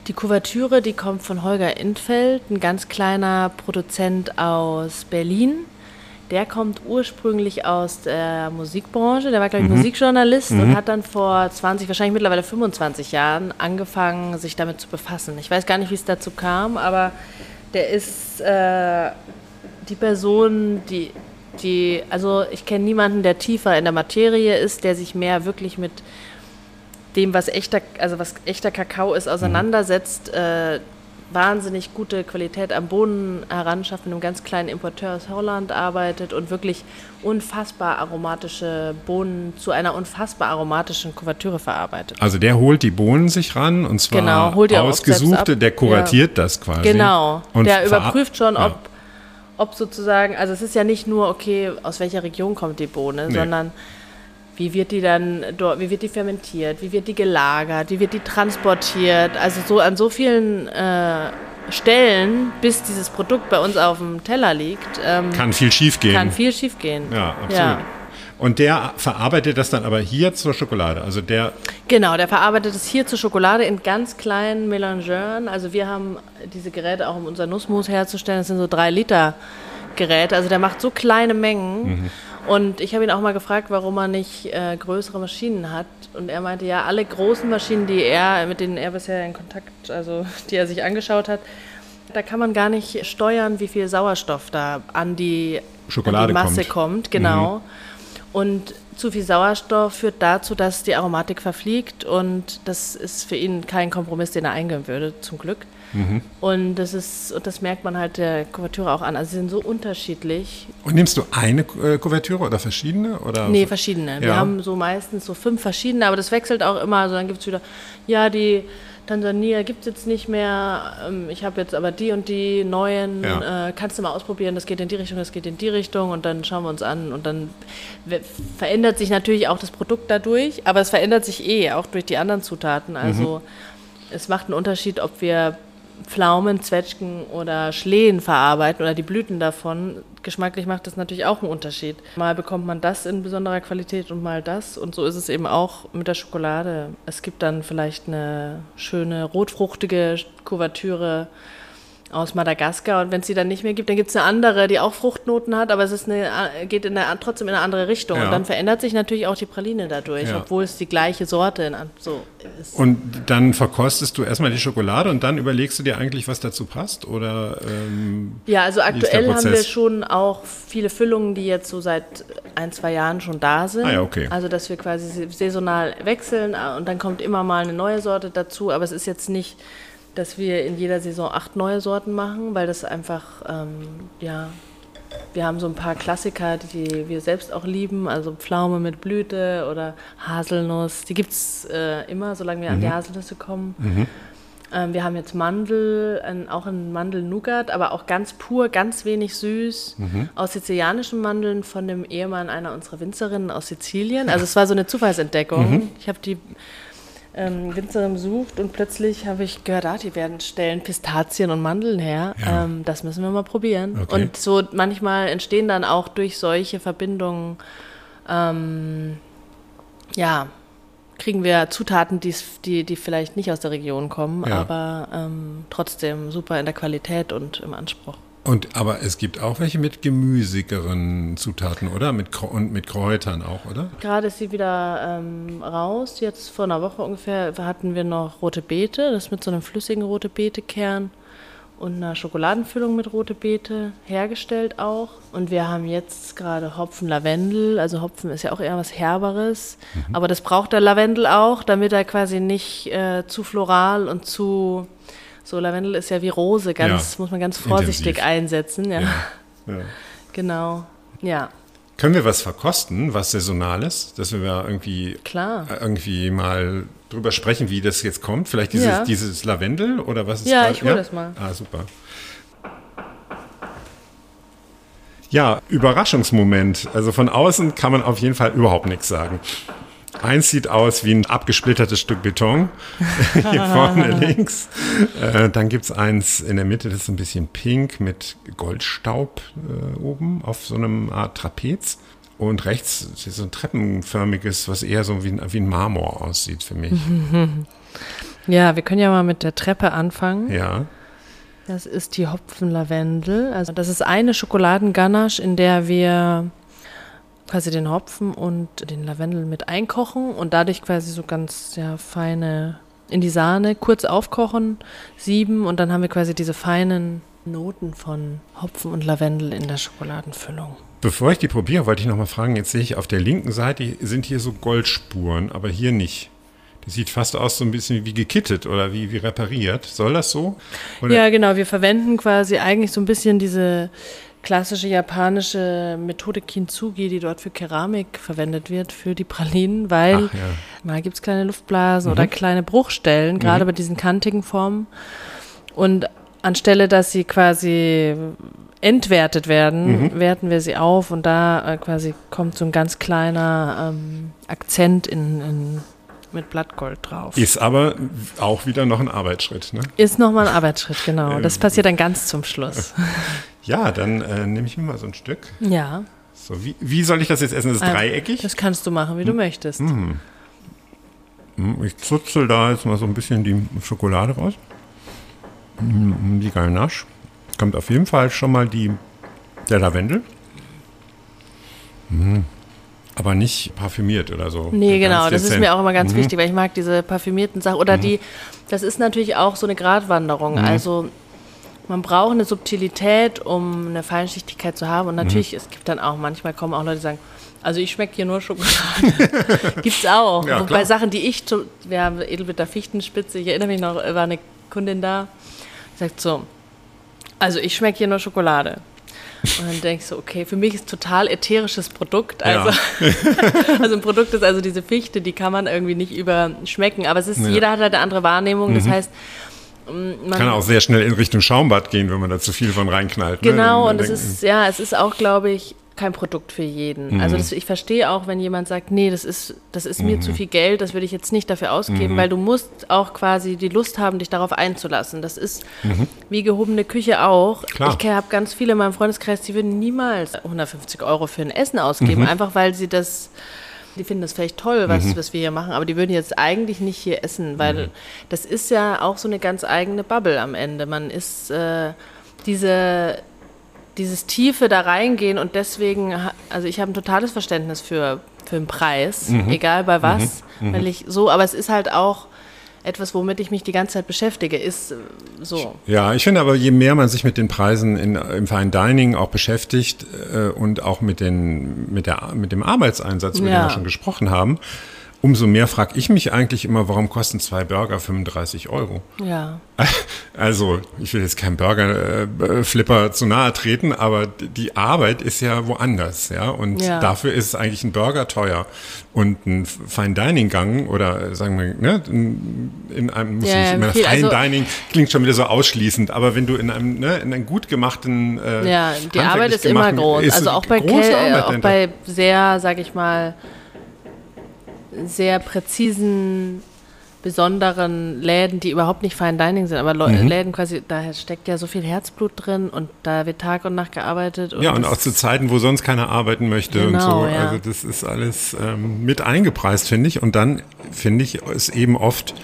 Die Kuvertüre, die kommt von Holger Intfeld, ein ganz kleiner Produzent aus Berlin. Der kommt ursprünglich aus der Musikbranche, der war, glaube ich, Musikjournalist und hat dann vor 20, wahrscheinlich mittlerweile 25 Jahren angefangen, sich damit zu befassen. Ich weiß gar nicht, wie es dazu kam, aber der ist äh, die Person, die, die, also ich kenne niemanden, der tiefer in der Materie ist, der sich mehr wirklich mit dem, was echter, also was echter Kakao ist, auseinandersetzt, äh, wahnsinnig gute Qualität am Boden heranschafft, mit einem ganz kleinen Importeur aus Holland arbeitet und wirklich unfassbar aromatische Bohnen zu einer unfassbar aromatischen Kuvertüre verarbeitet. Also der holt die Bohnen sich ran und zwar Genau, holt die ausgesuchte, der kuratiert das quasi. Genau, Und der überprüft schon, Ja. ob, ob sozusagen, also es ist ja nicht nur, okay, aus welcher Region kommt die Bohne, Nee. sondern wie wird die dann dort, wie wird die fermentiert, wie wird die gelagert, wie wird die transportiert, also so an so vielen äh, stellen, bis dieses Produkt bei uns auf dem Teller liegt, ähm, Kann viel schief gehen. kann viel schief gehen. ja, absolut. Und der verarbeitet das dann aber hier zur Schokolade. Also der, Genau, der verarbeitet es hier zur Schokolade in ganz kleinen Melangeuren. Also wir haben diese Geräte auch, um unser Nussmus herzustellen. Das sind so drei Liter Geräte. Also der macht so kleine Mengen. Und ich habe ihn auch mal gefragt, warum er nicht äh, größere Maschinen hat. Und er meinte, ja, alle großen Maschinen, die er, mit denen er bisher in Kontakt, also [laughs] die er sich angeschaut hat, da kann man gar nicht steuern, wie viel Sauerstoff da an die, Schokolade an die Masse kommt. kommt. Genau. Und zu viel Sauerstoff führt dazu, dass die Aromatik verfliegt und das ist für ihn kein Kompromiss, den er eingehen würde, zum Glück. Und das ist, und das merkt man halt der Kuvertüre auch an. Also sie sind so unterschiedlich. und nimmst du eine äh, Kuvertüre oder verschiedene? Oder Nee, verschiedene. Wir Ja. haben so meistens so fünf verschiedene, aber das wechselt auch immer. Also dann gibt es wieder, ja, die Tansania gibt es jetzt nicht mehr. ähm, Ich habe jetzt aber die und die neuen. Ja. Äh, kannst du mal ausprobieren, das geht in die Richtung, das geht in die Richtung und dann schauen wir uns an. Und dann verändert sich natürlich auch das Produkt dadurch, aber es verändert sich eh, auch durch die anderen Zutaten. Also es macht einen Unterschied, ob wir Pflaumen, Zwetschgen oder Schlehen verarbeiten oder die Blüten davon. Geschmacklich macht das natürlich auch einen Unterschied. Mal bekommt man das in besonderer Qualität und mal das. Und so ist es eben auch mit der Schokolade. Es gibt dann vielleicht eine schöne rotfruchtige Kuvertüre aus Madagaskar und wenn es die dann nicht mehr gibt, dann gibt es eine andere, die auch Fruchtnoten hat, aber es ist eine, geht in eine, trotzdem in eine andere Richtung. Ja. Und dann verändert sich natürlich auch die Praline dadurch, Ja. obwohl es die gleiche Sorte in, so ist. Und dann verkostest du erstmal die Schokolade und dann überlegst du dir eigentlich, was dazu passt? Oder ähm, Ja, also aktuell haben wir schon auch viele Füllungen, die jetzt so seit ein, zwei Jahren schon da sind. Ah ja, okay. Also, dass wir quasi saisonal wechseln äh, und dann kommt immer mal eine neue Sorte dazu. Aber es ist jetzt nicht, dass wir in jeder Saison acht neue Sorten machen, weil das einfach, ähm, ja, wir haben so ein paar Klassiker, die wir selbst auch lieben, also Pflaume mit Blüte oder Haselnuss. Die gibt es äh, immer, solange wir an Mhm. die Haselnüsse kommen. Ähm, wir haben jetzt Mandel, ein, auch ein Mandel-Nougat, aber auch ganz pur, ganz wenig süß, Mhm. aus sizilianischen Mandeln von dem Ehemann einer unserer Winzerinnen aus Sizilien. Also es war so eine Zufallsentdeckung. Mhm. Ich habe die ähm, Winzerin besucht und plötzlich habe ich gehört, ah, die werden stellen Pistazien und Mandeln her. Ja. Ähm, das müssen wir mal probieren. Okay. Und so manchmal entstehen dann auch durch solche Verbindungen, ähm, ja, kriegen wir Zutaten, die, die vielleicht nicht aus der Region kommen, Ja. aber ähm, trotzdem super in der Qualität und im Anspruch. Und aber es gibt auch welche mit gemüsigeren Zutaten, oder? Mit und mit Kräutern auch, oder? Gerade ist sie wieder ähm, raus. Jetzt vor einer Woche ungefähr hatten wir noch rote Beete, das mit so einem flüssigen rote Beete-Kern und einer Schokoladenfüllung mit rote Beete hergestellt auch. Und wir haben jetzt gerade Hopfen Lavendel. Also Hopfen ist ja auch eher was Herberes, aber das braucht der Lavendel auch, damit er quasi nicht äh, zu floral und zu so Lavendel ist ja wie Rose, ganz Ja, muss man ganz vorsichtig intensiv. einsetzen. Ja, Ja. [laughs] genau. Ja, Können wir was verkosten, was Saisonales, dass wir irgendwie klar. äh, irgendwie mal drüber sprechen, wie das jetzt kommt? Vielleicht dieses, Ja. dieses Lavendel oder was ist Ja, gerade- ich hol das mal. Ah, super. Ja, Überraschungsmoment. Also von außen kann man auf jeden Fall überhaupt nichts sagen. Eins sieht aus wie ein abgesplittertes Stück Beton, [laughs] hier vorne [laughs] links. Äh, dann gibt's eins in der Mitte, das ist ein bisschen pink mit Goldstaub äh, oben auf so einem Art Trapez. Und rechts ist so ein treppenförmiges, was eher so wie ein, wie ein Marmor aussieht für mich. [laughs] Ja, wir können ja mal mit der Treppe anfangen. Ja. Das ist die Hopfenlavendel. Also das ist eine Schokoladenganache, in der wir quasi den Hopfen und den Lavendel mit einkochen und dadurch quasi so ganz ja, feine in die Sahne kurz aufkochen, sieben und dann haben wir quasi diese feinen Noten von Hopfen und Lavendel in der Schokoladenfüllung. Bevor ich die probiere, wollte ich noch mal fragen, jetzt sehe ich auf der linken Seite sind hier so Goldspuren, aber hier nicht. Das sieht fast aus so ein bisschen wie gekittet oder wie, wie repariert. Soll das so? Oder? Ja, genau. Wir verwenden quasi eigentlich so ein bisschen diese klassische japanische Methode Kintsugi, die dort für Keramik verwendet wird, für die Pralinen, weil Ach ja. mal gibt es kleine Luftblasen oder kleine Bruchstellen, gerade bei diesen kantigen Formen. Und anstelle, dass sie quasi entwertet werden, werten wir sie auf und da äh, quasi kommt so ein ganz kleiner ähm, Akzent in, in mit Blattgold drauf. Ist aber auch wieder noch ein Arbeitsschritt. Ne? Ist nochmal ein Arbeitsschritt, genau. Das passiert dann ganz zum Schluss. [laughs] Ja, dann äh, nehme ich mir mal so ein Stück. Ja. So, wie, wie soll ich das jetzt essen? Das ist dreieckig. Das kannst du machen, wie du möchtest. Hm, Ich zuzel da jetzt mal so ein bisschen die Schokolade raus. Mm, Die Ganache. Kommt auf jeden Fall schon mal die, der Lavendel. Mm, Aber nicht parfümiert oder so. Nee, genau, das ist mir auch immer Mhm. ganz wichtig, weil ich mag diese parfümierten Sachen. Oder die, das ist natürlich auch so eine Gratwanderung. Mhm. Also man braucht eine Subtilität, um eine Feinschichtigkeit zu haben. Und Mhm. natürlich, es gibt dann auch, manchmal kommen auch Leute, die sagen, also ich schmecke hier nur Schokolade. [laughs] Gibt's auch. Ja, klar. Sachen, die ich, wir haben Edelbitter Fichtenspitze, ich erinnere mich noch, war eine Kundin da, die sagt so, also ich schmecke hier nur Schokolade. Und dann denke ich so, okay, für mich ist total ätherisches Produkt. Also, [laughs] also ein Produkt ist also diese Fichte, die kann man irgendwie nicht überschmecken. Aber es ist, Ja. jeder hat halt eine andere Wahrnehmung. Das heißt, ähm, man, Kann auch sehr schnell in Richtung Schaumbad gehen, wenn man da zu viel von reinknallt. ne? Genau, Dann- und es ist, ja, es ist auch, glaube ich, kein Produkt für jeden. Mhm. Also das, ich verstehe auch, wenn jemand sagt, nee, das ist, das ist mir Mhm. zu viel Geld, das würde ich jetzt nicht dafür ausgeben, weil du musst auch quasi die Lust haben, dich darauf einzulassen. Das ist wie gehobene Küche auch. Mhm. Klar. Ich habe ganz viele in meinem Freundeskreis, die würden niemals 150 Euro für ein Essen ausgeben, Mhm. einfach weil sie das die finden das vielleicht toll, was, was wir hier machen, aber die würden jetzt eigentlich nicht hier essen, weil das ist ja auch so eine ganz eigene Bubble am Ende. Man ist äh, diese, dieses Tiefe da reingehen und deswegen, also ich habe ein totales Verständnis für, für den Preis, egal bei was, weil ich so, aber es ist halt auch etwas, womit ich mich die ganze Zeit beschäftige, ist äh, so. Ja, ich finde aber, je mehr man sich mit den Preisen in, im Fine Dining auch beschäftigt äh, und auch mit, den, mit, der, mit dem Arbeitseinsatz, über den Ja. wir schon gesprochen haben, umso mehr frage ich mich eigentlich immer, warum kosten zwei Burger 35 Euro? Ja. [laughs] Also, ich will jetzt keinem Burger-Flipper zu nahe treten, aber die Arbeit ist ja woanders, ja. Und Ja. dafür ist eigentlich ein Burger teuer. Und ein Fine-Dining-Gang oder sagen wir, ne, in in einem, muss Ja, nicht immer viel, also- Fine-Dining klingt schon wieder so ausschließend, aber wenn du in einem, ne, in einem gut gemachten, äh, Ja, die Arbeit ist immer groß. ist also auch bei, äh, auch bei sehr, sag ich mal, sehr präzisen, besonderen Läden, die überhaupt nicht Fine Dining sind, aber Mhm. Läden quasi, da steckt ja so viel Herzblut drin und da wird Tag und Nacht gearbeitet. Ja, und auch zu Zeiten, wo sonst keiner arbeiten möchte und Genau, so. ja. Also das ist alles ähm, mit eingepreist, finde ich. Und dann finde ich es eben oft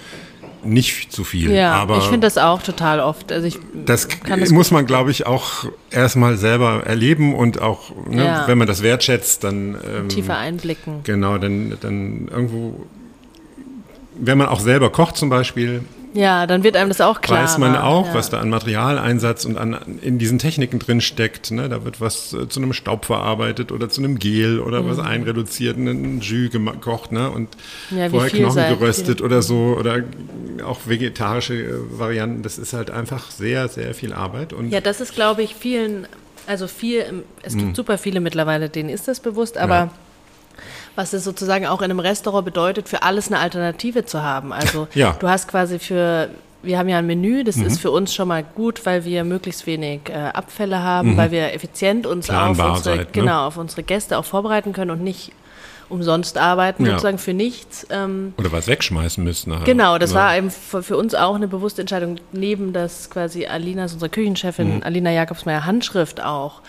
nicht zu viel. ja, aber ich finde das auch total oft. Also ich das das muss man, glaube ich, auch erstmal selber erleben und auch, ne, Ja. wenn man das wertschätzt, dann ähm, tiefer einblicken. genau, dann, dann irgendwo, wenn man auch selber kocht zum Beispiel, Ja, dann wird einem das auch klar. weiß man auch, ja. was da an Materialeinsatz und an, in diesen Techniken drin steckt. Ne? Da wird was äh, zu einem Staub verarbeitet oder zu einem Gel oder was einreduziert, ein Jus gekocht ne? und Mhm. Ja, vorher Knochen geröstet oder so oder auch vegetarische äh, Varianten. Das ist halt einfach sehr, sehr viel Arbeit. Und Ja, das ist, glaube ich, vielen, also viel, es gibt super viele mittlerweile, denen ist das bewusst, aber Mhm. Ja. Was es sozusagen auch in einem Restaurant bedeutet, für alles eine Alternative zu haben. Also [laughs] Ja. Mhm. du hast quasi für, wir haben ja ein Menü, das ist für uns schon mal gut, weil wir möglichst wenig äh, Abfälle haben, weil wir effizient uns auf Mhm. Planbar unsere, seid, ne? genau, auf unsere Gäste auch vorbereiten können und nicht umsonst arbeiten, Ja. sozusagen für nichts. Ähm, oder was wegschmeißen müssen. nachher. Genau, das Oder- war eben für, für uns auch eine bewusste Entscheidung, neben das quasi Alinas, unsere Küchenchefin, Alina Jakobsmeier Handschrift auch.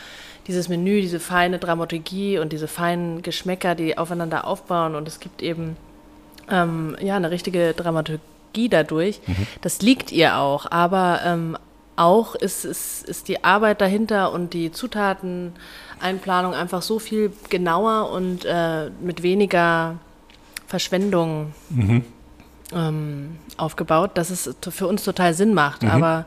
Dieses Menü, diese feine Dramaturgie und diese feinen Geschmäcker, die aufeinander aufbauen und es gibt eben ähm, ja eine richtige Dramaturgie dadurch. Das liegt ihr auch, aber ähm, auch ist, ist, ist die Arbeit dahinter und die Zutateneinplanung einfach so viel genauer und äh, mit weniger Verschwendung ähm, aufgebaut, dass es für uns total Sinn macht. Aber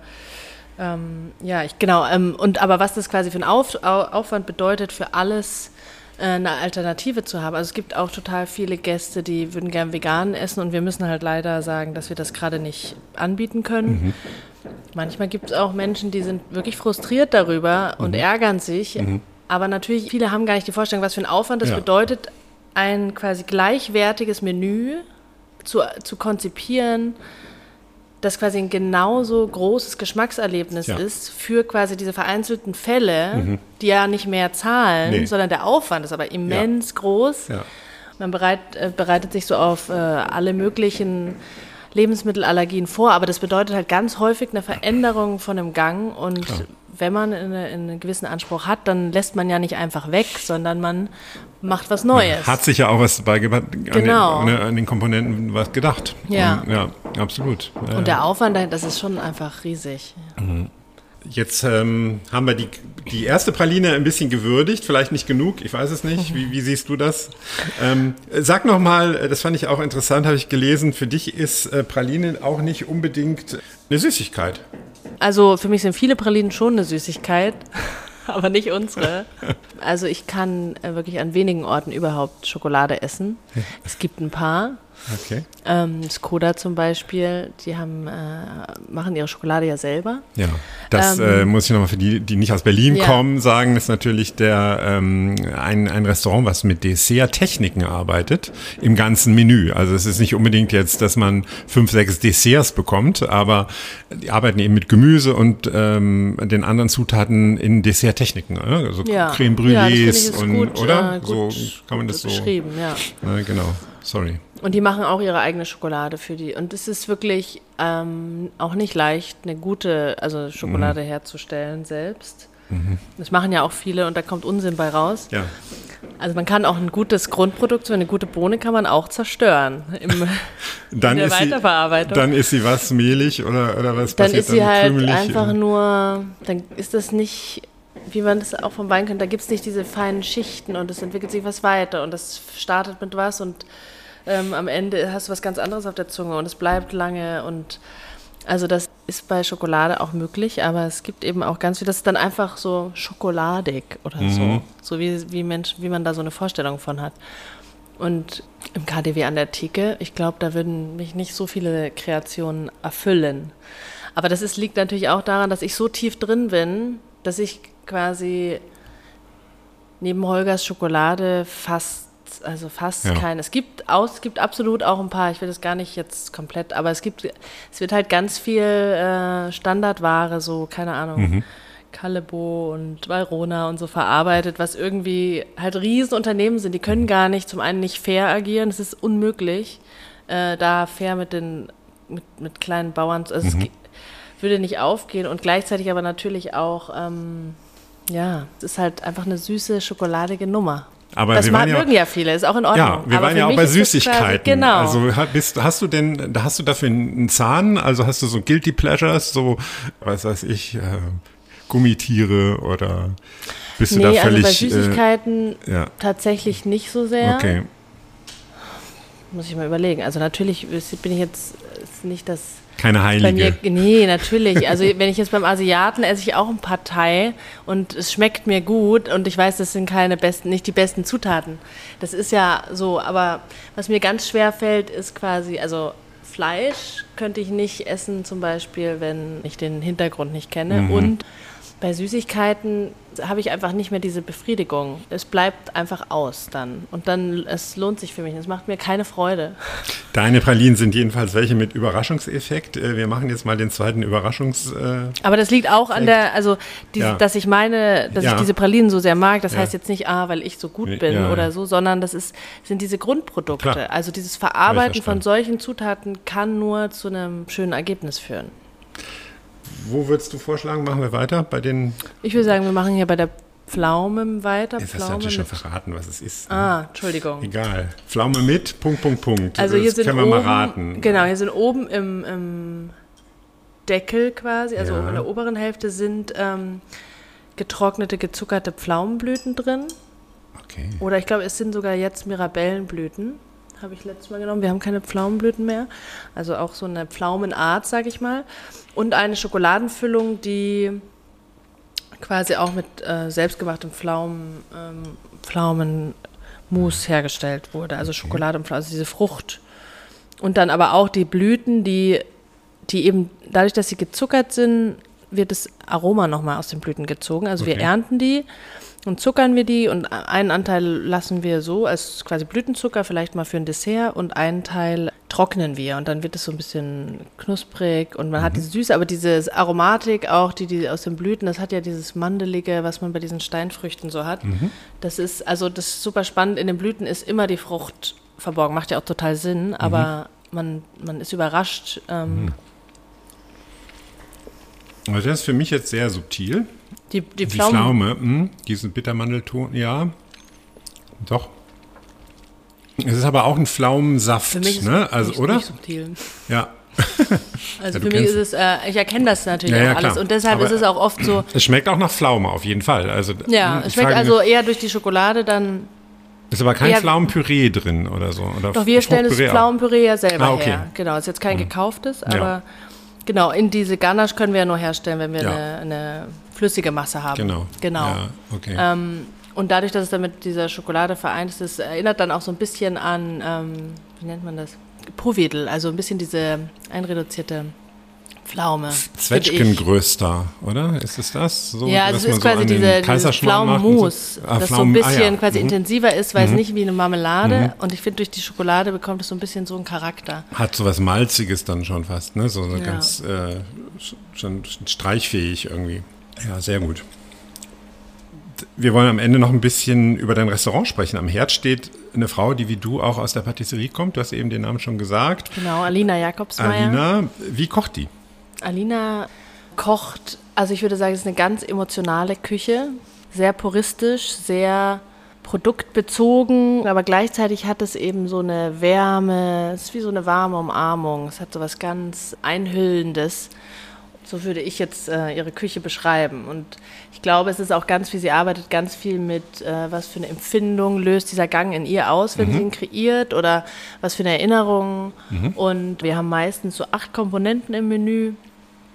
ähm, ja, ich genau. Ähm, und aber was das quasi für einen Auf, Au- Aufwand bedeutet, für alles äh, eine Alternative zu haben. Also es gibt auch total viele Gäste, die würden gern vegan essen und wir müssen halt leider sagen, dass wir das gerade nicht anbieten können. Manchmal gibt es auch Menschen, die sind wirklich frustriert darüber und ärgern sich. Aber natürlich, viele haben gar nicht die Vorstellung, was für ein Aufwand das Ja. bedeutet, ein quasi gleichwertiges Menü zu, zu konzipieren, das quasi ein genauso großes Geschmackserlebnis Ja. ist für quasi diese vereinzelten Fälle, die ja nicht mehr zahlen, Nee. sondern der Aufwand ist aber immens groß. Ja. Man bereit, äh, bereitet sich so auf äh, alle möglichen Lebensmittelallergien vor, aber das bedeutet halt ganz häufig eine Veränderung von einem Gang und Klar. wenn man eine, einen gewissen Anspruch hat, dann lässt man ja nicht einfach weg, sondern man macht was Neues. Hat sich ja auch was dabei gebracht, an, Genau. den, an den Komponenten was gedacht. Ja. Und, ja, absolut. Und der Aufwand, das ist schon einfach riesig. Jetzt ähm, haben wir die, die erste Praline ein bisschen gewürdigt, vielleicht nicht genug, ich weiß es nicht. Wie, wie siehst du das? Ähm, sag noch mal, äh, das fand ich auch interessant, habe ich gelesen, für dich ist äh, Praline auch nicht unbedingt eine Süßigkeit. Also für mich sind viele Pralinen schon eine Süßigkeit, [laughs] aber nicht unsere. Also ich kann äh, wirklich an wenigen Orten überhaupt Schokolade essen. Es gibt ein paar. Okay. Ähm, Skoda zum Beispiel, die haben, äh, machen ihre Schokolade ja selber. Ja, das Ähm, äh, muss ich nochmal für die, die nicht aus Berlin Ja. kommen, sagen, ist natürlich der ähm, ein, ein Restaurant, was mit Desserttechniken arbeitet, im ganzen Menü. Also es ist nicht unbedingt jetzt, dass man fünf, sechs Desserts bekommt, aber die arbeiten eben mit Gemüse und ähm, den anderen Zutaten in Desserttechniken. Ne? Also Ja. Creme Ja, Brûlés ist und gut, oder? äh, so kann man das so. beschrieben, ja. Ne, genau. Sorry. Und die machen auch ihre eigene Schokolade für die. Und es ist wirklich ähm, auch nicht leicht, eine gute also Schokolade herzustellen selbst. Das machen ja auch viele und da kommt Unsinn bei raus. Ja. Also man kann auch ein gutes Grundprodukt, so eine gute Bohne kann man auch zerstören im, [laughs] Dann in der ist sie, Weiterverarbeitung. dann ist sie was mehlig oder oder was dann passiert ist sie halt einfach nur, dann ist das nicht, wie man das auch vom Wein kennt, da gibt es nicht diese feinen Schichten und es entwickelt sich was weiter und das startet mit was und ähm, am Ende hast du was ganz anderes auf der Zunge und es bleibt lange und also das ist bei Schokolade auch möglich, aber es gibt eben auch ganz viel, das ist dann einfach so schokoladig oder so, so wie, wie, Mensch, wie man da so eine Vorstellung von hat. Und im KDW an der Theke, ich glaube, da würden mich nicht so viele Kreationen erfüllen. Aber das ist, liegt natürlich auch daran, dass ich so tief drin bin, dass ich quasi neben Holgers Schokolade fast, also fast Ja. keine. Es gibt aus, es gibt absolut auch ein paar, ich will das gar nicht jetzt komplett, aber es gibt, es wird halt ganz viel äh, Standardware, so, keine Ahnung. Calebo und Valrona und so verarbeitet, was irgendwie halt Riesenunternehmen sind. Die können gar nicht, zum einen nicht fair agieren, es ist unmöglich, äh, da fair mit den mit, mit kleinen Bauern, zu- also es ge- würde nicht aufgehen und gleichzeitig aber natürlich auch, ähm, ja, es ist halt einfach eine süße, schokoladige Nummer. Aber das wir mag, ja- mögen ja viele, ist auch in Ordnung. Ja, wir aber waren ja auch bei das quasi- Süßigkeiten. genau. Also bist, hast du denn, da hast du dafür einen Zahn? Also hast du so Guilty Pleasures, so, was weiß ich, äh, Gummitiere oder bist du nee, da also völlig. bei Süßigkeiten äh, ja, tatsächlich nicht so sehr. okay. Muss ich mal überlegen. Also natürlich bin ich jetzt ist nicht das Keine bei mir. Heilige. Nee, natürlich. Also [laughs] wenn ich jetzt beim Asiaten esse ich auch ein paar Thai und es schmeckt mir gut und ich weiß, das sind keine besten, nicht die besten Zutaten. Das ist ja so, aber was mir ganz schwer fällt, ist quasi, also Fleisch könnte ich nicht essen, zum Beispiel, wenn ich den Hintergrund nicht kenne. Mhm. Und bei Süßigkeiten habe ich einfach nicht mehr diese Befriedigung. Es bleibt einfach aus dann. Und dann, es lohnt sich für mich. Es macht mir keine Freude. Deine Pralinen sind jedenfalls welche mit Überraschungseffekt. Äh, Wir machen jetzt mal den zweiten Überraschungs. Äh, Aber das liegt auch an der, also, diese, Ja. dass ich meine, dass Ja. ich diese Pralinen so sehr mag. Das Ja. heißt jetzt nicht, ah, weil ich so gut bin oder so, sondern das ist, sind diese Grundprodukte. Klar. Also dieses Verarbeiten von solchen Zutaten kann nur zu einem schönen Ergebnis führen. Wo würdest du vorschlagen, machen wir weiter? Bei den. Ich würde sagen, wir machen hier bei der Pflaume weiter. Jetzt hast du Pflaume natürlich schon verraten, was es ist. ne? ah, Entschuldigung. Egal. Pflaume mit, Punkt, Punkt, Punkt. Also hier das sind können wir oben, mal raten. Genau, hier sind oben im, im Deckel quasi, also Ja. in der oberen Hälfte sind ähm, getrocknete, gezuckerte Pflaumenblüten drin. Okay. Oder ich glaube, es sind sogar jetzt Mirabellenblüten. Habe ich letztes Mal genommen. Wir haben keine Pflaumenblüten mehr. Also auch so eine Pflaumenart, sage ich mal. Und eine Schokoladenfüllung, die quasi auch mit äh, selbstgemachtem Pflaumen, ähm, Pflaumenmus hergestellt wurde. Also Schokolade und Pflaumen, also diese Frucht. Und dann aber auch die Blüten, die, die eben, dadurch, dass sie gezuckert sind, wird das Aroma nochmal aus den Blüten gezogen. Also wir Okay. ernten die und zuckern wir die und einen Anteil lassen wir so als quasi Blütenzucker, vielleicht mal für ein Dessert und einen Teil trocknen wir und dann wird es so ein bisschen knusprig und man hat Mhm. diese Süße, aber diese Aromatik auch, die, die aus den Blüten, das hat ja dieses Mandelige, was man bei diesen Steinfrüchten so hat. Mhm. Das ist, also das ist super spannend. In den Blüten ist immer die Frucht verborgen, macht ja auch total Sinn, Mhm. aber man, man ist überrascht. Ähm, Also das ist für mich jetzt sehr subtil. die, die, Die Pflaumen, Pflaume, mh, diesen Bittermandelton, ja. Doch. Es ist aber auch ein Pflaumensaft, für mich ist ne? Also, nicht, oder? nicht subtil. Ja. [laughs] Also Ja, für mich ist es, äh, ich erkenne das natürlich Ja, ja, auch alles klar. und deshalb Aber- ist es auch oft so, Es schmeckt auch nach Pflaume, auf jeden Fall. Also, ja, mh, es schmeckt also eher durch die Schokolade dann ist aber kein Pflaumenpüree drin oder so. Oder Doch, wir stellen das. Pflaumenpüree ja selber Ah, okay. Her. Genau, ist jetzt kein gekauftes, Ja. aber genau, in diese Ganache können wir ja nur herstellen, wenn wir eine, eine flüssige Masse haben. Genau. Genau. Ja, okay. Ähm, und dadurch, dass es dann mit dieser Schokolade vereint ist, das erinnert dann auch so ein bisschen an, ähm, wie nennt man das? Provedel, also ein bisschen diese einreduzierte Pflaume. Zwetschgengrößter, oder? Ist es das? So, Ja, also es ist so quasi den diese, dieses Pflaumenmus, so? Ah, das so ein ah, bisschen ja. quasi Mhm. intensiver ist, weil es nicht wie eine Marmelade und ich finde, durch die Schokolade bekommt es so ein bisschen so einen Charakter. Hat so was Malziges dann schon fast, ne? So eine Ja. ganz äh, schon streichfähig irgendwie. Ja, sehr gut. Wir wollen am Ende noch ein bisschen über dein Restaurant sprechen. Am Herd steht eine Frau, die wie du auch aus der Patisserie kommt. Du hast eben den Namen schon gesagt. Genau, Alina Jakobsmeier. Alina, wie kocht die? Alina kocht, also ich würde sagen, es ist eine ganz emotionale Küche, sehr puristisch, sehr produktbezogen, aber gleichzeitig hat es eben so eine Wärme, es ist wie so eine warme Umarmung, es hat so was ganz Einhüllendes. So würde ich jetzt äh, ihre Küche beschreiben. Und ich glaube, es ist auch ganz viel, sie arbeitet ganz viel mit, äh, was für eine Empfindung löst dieser Gang in ihr aus, wenn sie ihn kreiert oder was für eine Erinnerung. Und wir haben meistens so acht Komponenten im Menü.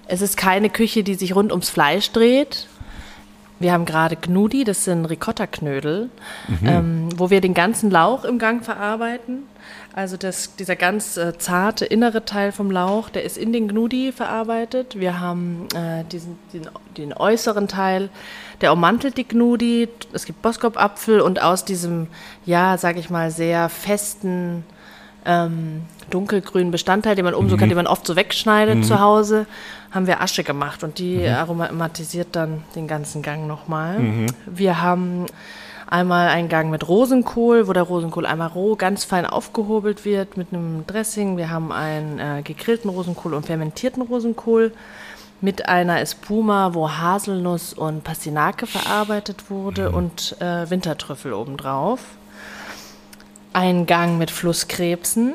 Es ist keine Küche, die sich rund ums Fleisch dreht. Wir haben gerade Gnudi, das sind Ricotta-Knödel, ähm, wo wir den ganzen Lauch im Gang verarbeiten. Also das, dieser ganz äh, zarte innere Teil vom Lauch, der ist in den Gnudi verarbeitet. Wir haben äh, diesen, den, den äußeren Teil, der ummantelt die Gnudi. Es gibt Boskop-Apfel und aus diesem, ja, sag ich mal, sehr festen ähm, dunkelgrünen Bestandteil, den man oben so kann, den man oft so wegschneidet zu Hause, haben wir Asche gemacht und die aromatisiert dann den ganzen Gang nochmal. Wir haben einmal einen Gang mit Rosenkohl, wo der Rosenkohl einmal roh ganz fein aufgehobelt wird mit einem Dressing. Wir haben einen äh, gegrillten Rosenkohl und fermentierten Rosenkohl. Mit einer Espuma, wo Haselnuss und Pastinake verarbeitet wurde und äh, Wintertrüffel obendrauf einen Gang mit Flusskrebsen.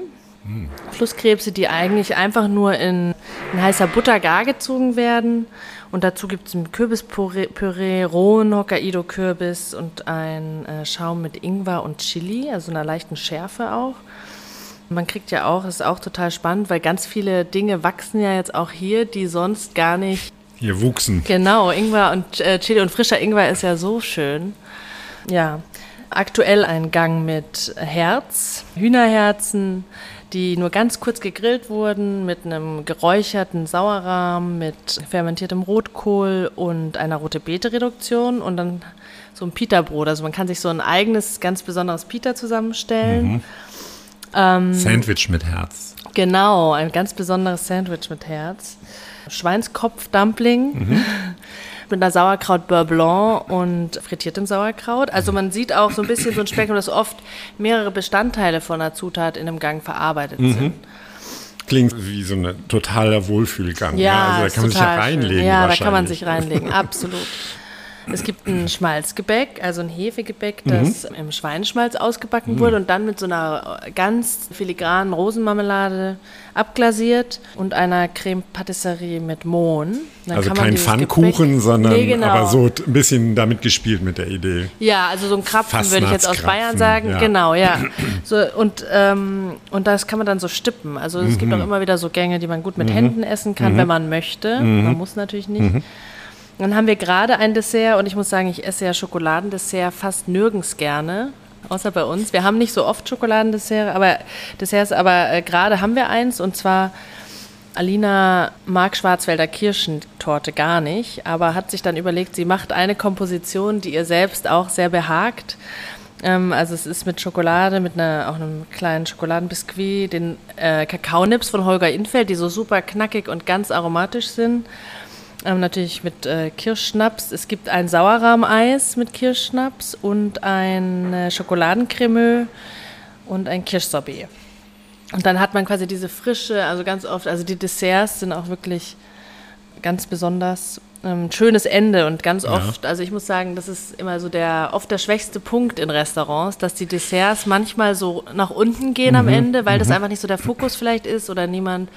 Flusskrebse, die eigentlich einfach nur in, in heißer Butter gar gezogen werden. Und dazu gibt es ein Kürbispüree, Püree, rohen Hokkaido-Kürbis und ein äh, Schaum mit Ingwer und Chili, also einer leichten Schärfe auch. Man kriegt ja auch, ist auch total spannend, weil ganz viele Dinge wachsen ja jetzt auch hier, die sonst gar nicht Hier wuchsen. Genau, Ingwer und äh, Chili und frischer Ingwer ist ja so schön. Ja, aktuell ein Gang mit Herz, Hühnerherzen, die nur ganz kurz gegrillt wurden mit einem geräucherten Sauerrahm, mit fermentiertem Rotkohl und einer rote Beete Reduktion und dann so ein Pita-Brot. Also man kann sich so ein eigenes, ganz besonderes Pita zusammenstellen. Sandwich mit Herz. Genau, ein ganz besonderes Sandwich mit Herz. Schweinskopf-Dumpling [laughs] mit einer Sauerkraut Beurre Blanc und frittiertem Sauerkraut. Also man sieht auch so ein bisschen so ein Spektrum, dass oft mehrere Bestandteile von einer Zutat in einem Gang verarbeitet sind. Klingt wie so ein totaler Wohlfühlgang. Ja, also da kann man sich ja reinlegen. Ja, da kann man sich reinlegen, absolut. [laughs] Es gibt ein Schmalzgebäck, also ein Hefegebäck, das im Schweineschmalz ausgebacken wurde und dann mit so einer ganz filigranen Rosenmarmelade abglasiert und einer Creme Patisserie mit Mohn. Dann Also kein Pfannkuchen, Gebäck- sondern Nee, genau. aber so ein bisschen damit gespielt mit der Idee. Ja, also so ein Krapfen würde ich jetzt aus Bayern sagen. ja. Genau, ja. [clears throat] So, und, ähm, und das kann man dann so stippen. Also es Mhm. gibt auch immer wieder so Gänge, die man gut mit Händen essen kann, wenn man möchte. Mhm. Man muss natürlich nicht. Dann haben wir gerade ein Dessert und ich muss sagen, ich esse ja Schokoladendessert fast nirgends gerne. Außer bei uns. Wir haben nicht so oft Schokoladendessert, aber Desserts, aber äh, gerade haben wir eins und zwar Alina mag Schwarzwälder Kirschentorte gar nicht, aber hat sich dann überlegt, sie macht eine Komposition, die ihr selbst auch sehr behagt. Ähm, also es ist mit Schokolade, mit einer, auch einem kleinen Schokoladenbiskuit, den äh, Kakaonips von Holger Infeld, die so super knackig und ganz aromatisch sind. Ähm, natürlich mit äh, Kirschschnaps. Es gibt ein Sauerrahmeis mit Kirschschnaps und ein äh, Schokoladencremeux und ein Kirschsorbet. Und dann hat man quasi diese frische, also ganz oft, also die Desserts sind auch wirklich ganz besonders ähm, schönes Ende und ganz oft, ja. also ich muss sagen, das ist immer so der oft der schwächste Punkt in Restaurants, dass die Desserts manchmal so nach unten gehen mhm. am Ende, weil mhm. das einfach nicht so der Fokus vielleicht ist oder niemand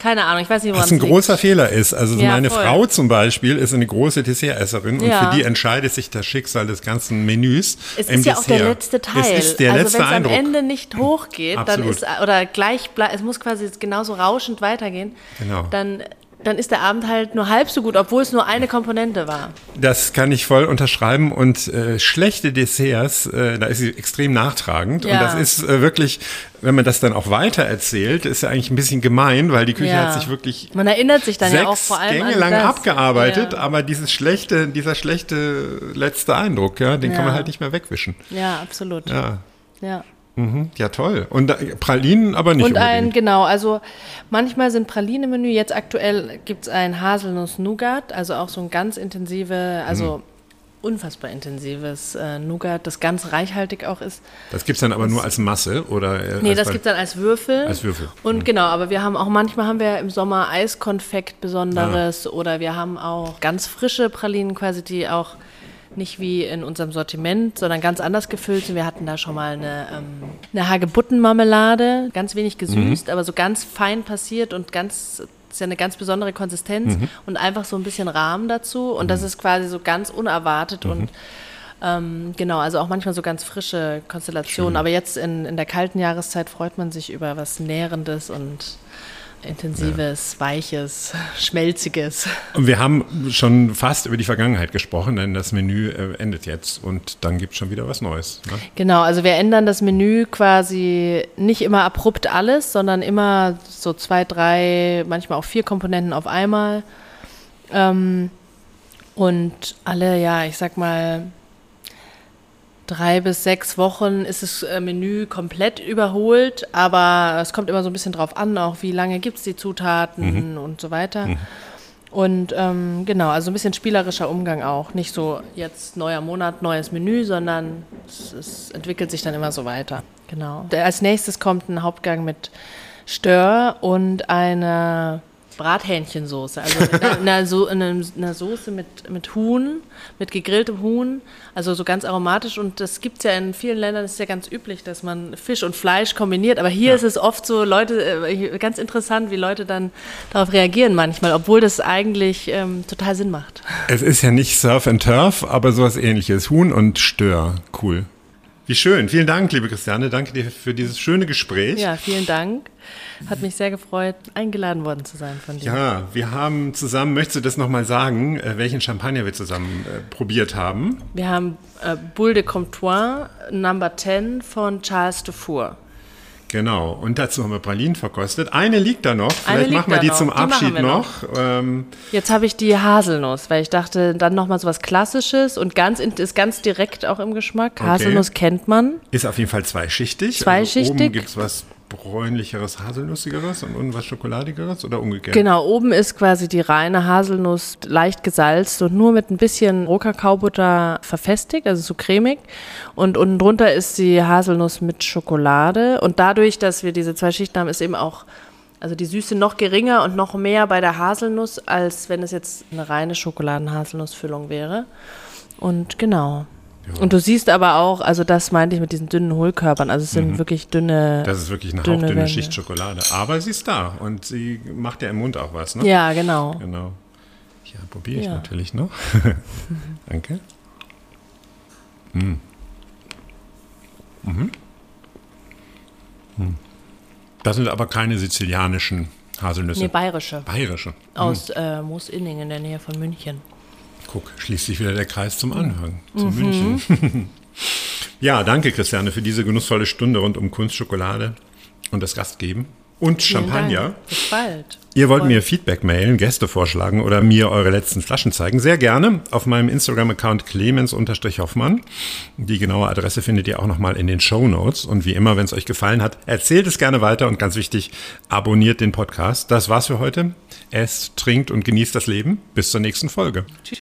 keine Ahnung, ich weiß nicht, woran Was ein großer Fehler ist. Also ja, meine voll. Frau zum Beispiel ist eine große Dessertesserin und ja. für die entscheidet sich das Schicksal des ganzen Menüs. Es ist ja Dessert. auch der letzte Teil. Es ist der also letzte wenn es am Ende nicht hochgeht, dann ist oder gleich es muss quasi genauso rauschend weitergehen. Genau. Dann dann ist der Abend halt nur halb so gut, obwohl es nur eine Komponente war. Das kann ich voll unterschreiben. Und äh, schlechte Desserts, äh, da ist sie extrem nachtragend. Ja. Und das ist äh, wirklich, wenn man das dann auch weiter erzählt, ist ja eigentlich ein bisschen gemein, weil die Küche ja. hat sich wirklich man erinnert sich dann ja auch vor allem Gänge lang das. abgearbeitet, ja. aber dieses schlechte, dieser schlechte letzte Eindruck, ja, den kann man halt nicht mehr wegwischen. Ja, absolut. Ja. Ja. Mhm, ja, toll. Und Pralinen aber nicht. Und unbedingt. ein, genau, also manchmal sind Pralinen im Menü. Jetzt aktuell gibt es ein Haselnuss-Nougat, also auch so ein ganz intensive, also mhm. unfassbar intensives äh, Nougat, das ganz reichhaltig auch ist. Das gibt es dann aber das, nur als Masse oder? Äh, nee, das gibt es dann als Würfel. Als Würfel. Und mhm. genau, aber wir haben auch manchmal haben wir im Sommer Eiskonfekt Besonderes ah. oder wir haben auch ganz frische Pralinen quasi, die auch nicht wie in unserem Sortiment, sondern ganz anders gefüllt sind. Wir hatten da schon mal eine, ähm, eine Hagebuttenmarmelade, ganz wenig gesüßt, mhm. aber so ganz fein passiert und ganz ist ja eine ganz besondere Konsistenz mhm. und einfach so ein bisschen Rahmen dazu. Und mhm. das ist quasi so ganz unerwartet und mhm. ähm, genau, also auch manchmal so ganz frische Konstellationen. Schön. Aber jetzt in, in der kalten Jahreszeit freut man sich über was Nährendes und intensives, ja. weiches, schmelziges. Und wir haben schon fast über die Vergangenheit gesprochen, denn das Menü äh, endet jetzt und dann gibt es schon wieder was Neues. Ne? Genau, also wir ändern das Menü quasi nicht immer abrupt alles, sondern immer so zwei, drei, manchmal auch vier Komponenten auf einmal. Ähm, und alle, ja, ich sag mal, drei bis sechs Wochen ist das äh, Menü komplett überholt, aber es kommt immer so ein bisschen drauf an, auch wie lange gibt es die Zutaten mhm. und so weiter. Mhm. Und ähm, genau, also ein bisschen spielerischer Umgang auch. Nicht so jetzt neuer Monat, neues Menü, sondern es, es entwickelt sich dann immer so weiter. Genau. Als nächstes kommt ein Hauptgang mit Stör und eine Brathähnchensoße. Also eine, eine, so, eine, eine Soße mit, mit Huhn, mit gegrilltem Huhn, also so ganz aromatisch. Und das gibt es ja in vielen Ländern, das ist ja ganz üblich, dass man Fisch und Fleisch kombiniert. Aber hier ja. ist es oft so, Leute, äh, ganz interessant, wie Leute dann darauf reagieren manchmal, obwohl das eigentlich ähm, total Sinn macht. Es ist ja nicht Surf and Turf, aber sowas ähnliches. Huhn und Stör. Cool. Wie schön. Vielen Dank, liebe Christiane. Danke dir für dieses schöne Gespräch. Ja, vielen Dank. Hat mich sehr gefreut, eingeladen worden zu sein von dir. Ja, wir haben zusammen, möchtest du das nochmal sagen, äh, welchen Champagner wir zusammen äh, probiert haben? Wir haben äh, Boule de Comptoir Number 10 von Charles Dufour. Genau, und dazu haben wir Pralinen verkostet. Eine liegt da noch, vielleicht machen wir die noch. zum Abschied die noch. noch. Ähm Jetzt habe ich die Haselnuss, weil ich dachte, dann nochmal so was Klassisches und ganz ist ganz direkt auch im Geschmack. Okay. Haselnuss kennt man. Ist auf jeden Fall zweischichtig. Zweischichtig. Also oben gibt es was bräunlicheres, haselnussigeres und unten was Schokoladigeres oder umgekehrt? Genau, oben ist quasi die reine Haselnuss leicht gesalzt und nur mit ein bisschen Rohkakaobutter verfestigt, also so cremig. Und unten drunter ist die Haselnuss mit Schokolade. Und dadurch, dass wir diese zwei Schichten haben, ist eben auch also die Süße noch geringer und noch mehr bei der Haselnuss, als wenn es jetzt eine reine Schokoladen-Haselnussfüllung wäre. Und genau. Und du siehst aber auch, also das meinte ich mit diesen dünnen Hohlkörpern, also es sind mhm. wirklich dünne. Das ist wirklich eine dünne hauchdünne Wände. Schicht Schokolade. Aber sie ist da und sie macht ja im Mund auch was, ne? Ja, genau. Genau. Ja, probiere ich ja. natürlich noch. [laughs] Danke. Mm. Mhm. Mhm. Das sind aber keine sizilianischen Haselnüsse. Nee, bayerische. Bayerische. Aus mhm. äh, Moosinning in der Nähe von München. Guck, schließt sich wieder der Kreis zum Anhang, zu mhm. München. [laughs] ja, danke Christiane für diese genussvolle Stunde rund um Kunstschokolade und das Gastgeben. und Vielen Champagner. Dank. Bis bald. Ihr wollt mir Feedback mailen, Gäste vorschlagen oder mir eure letzten Flaschen zeigen, sehr gerne auf meinem Instagram-Account clemens-hoffmann. Die genaue Adresse findet ihr auch nochmal in den Show Notes. Und wie immer, wenn es euch gefallen hat, erzählt es gerne weiter und ganz wichtig, abonniert den Podcast. Das war's für heute. Esst, trinkt und genießt das Leben. Bis zur nächsten Folge. Tschüss.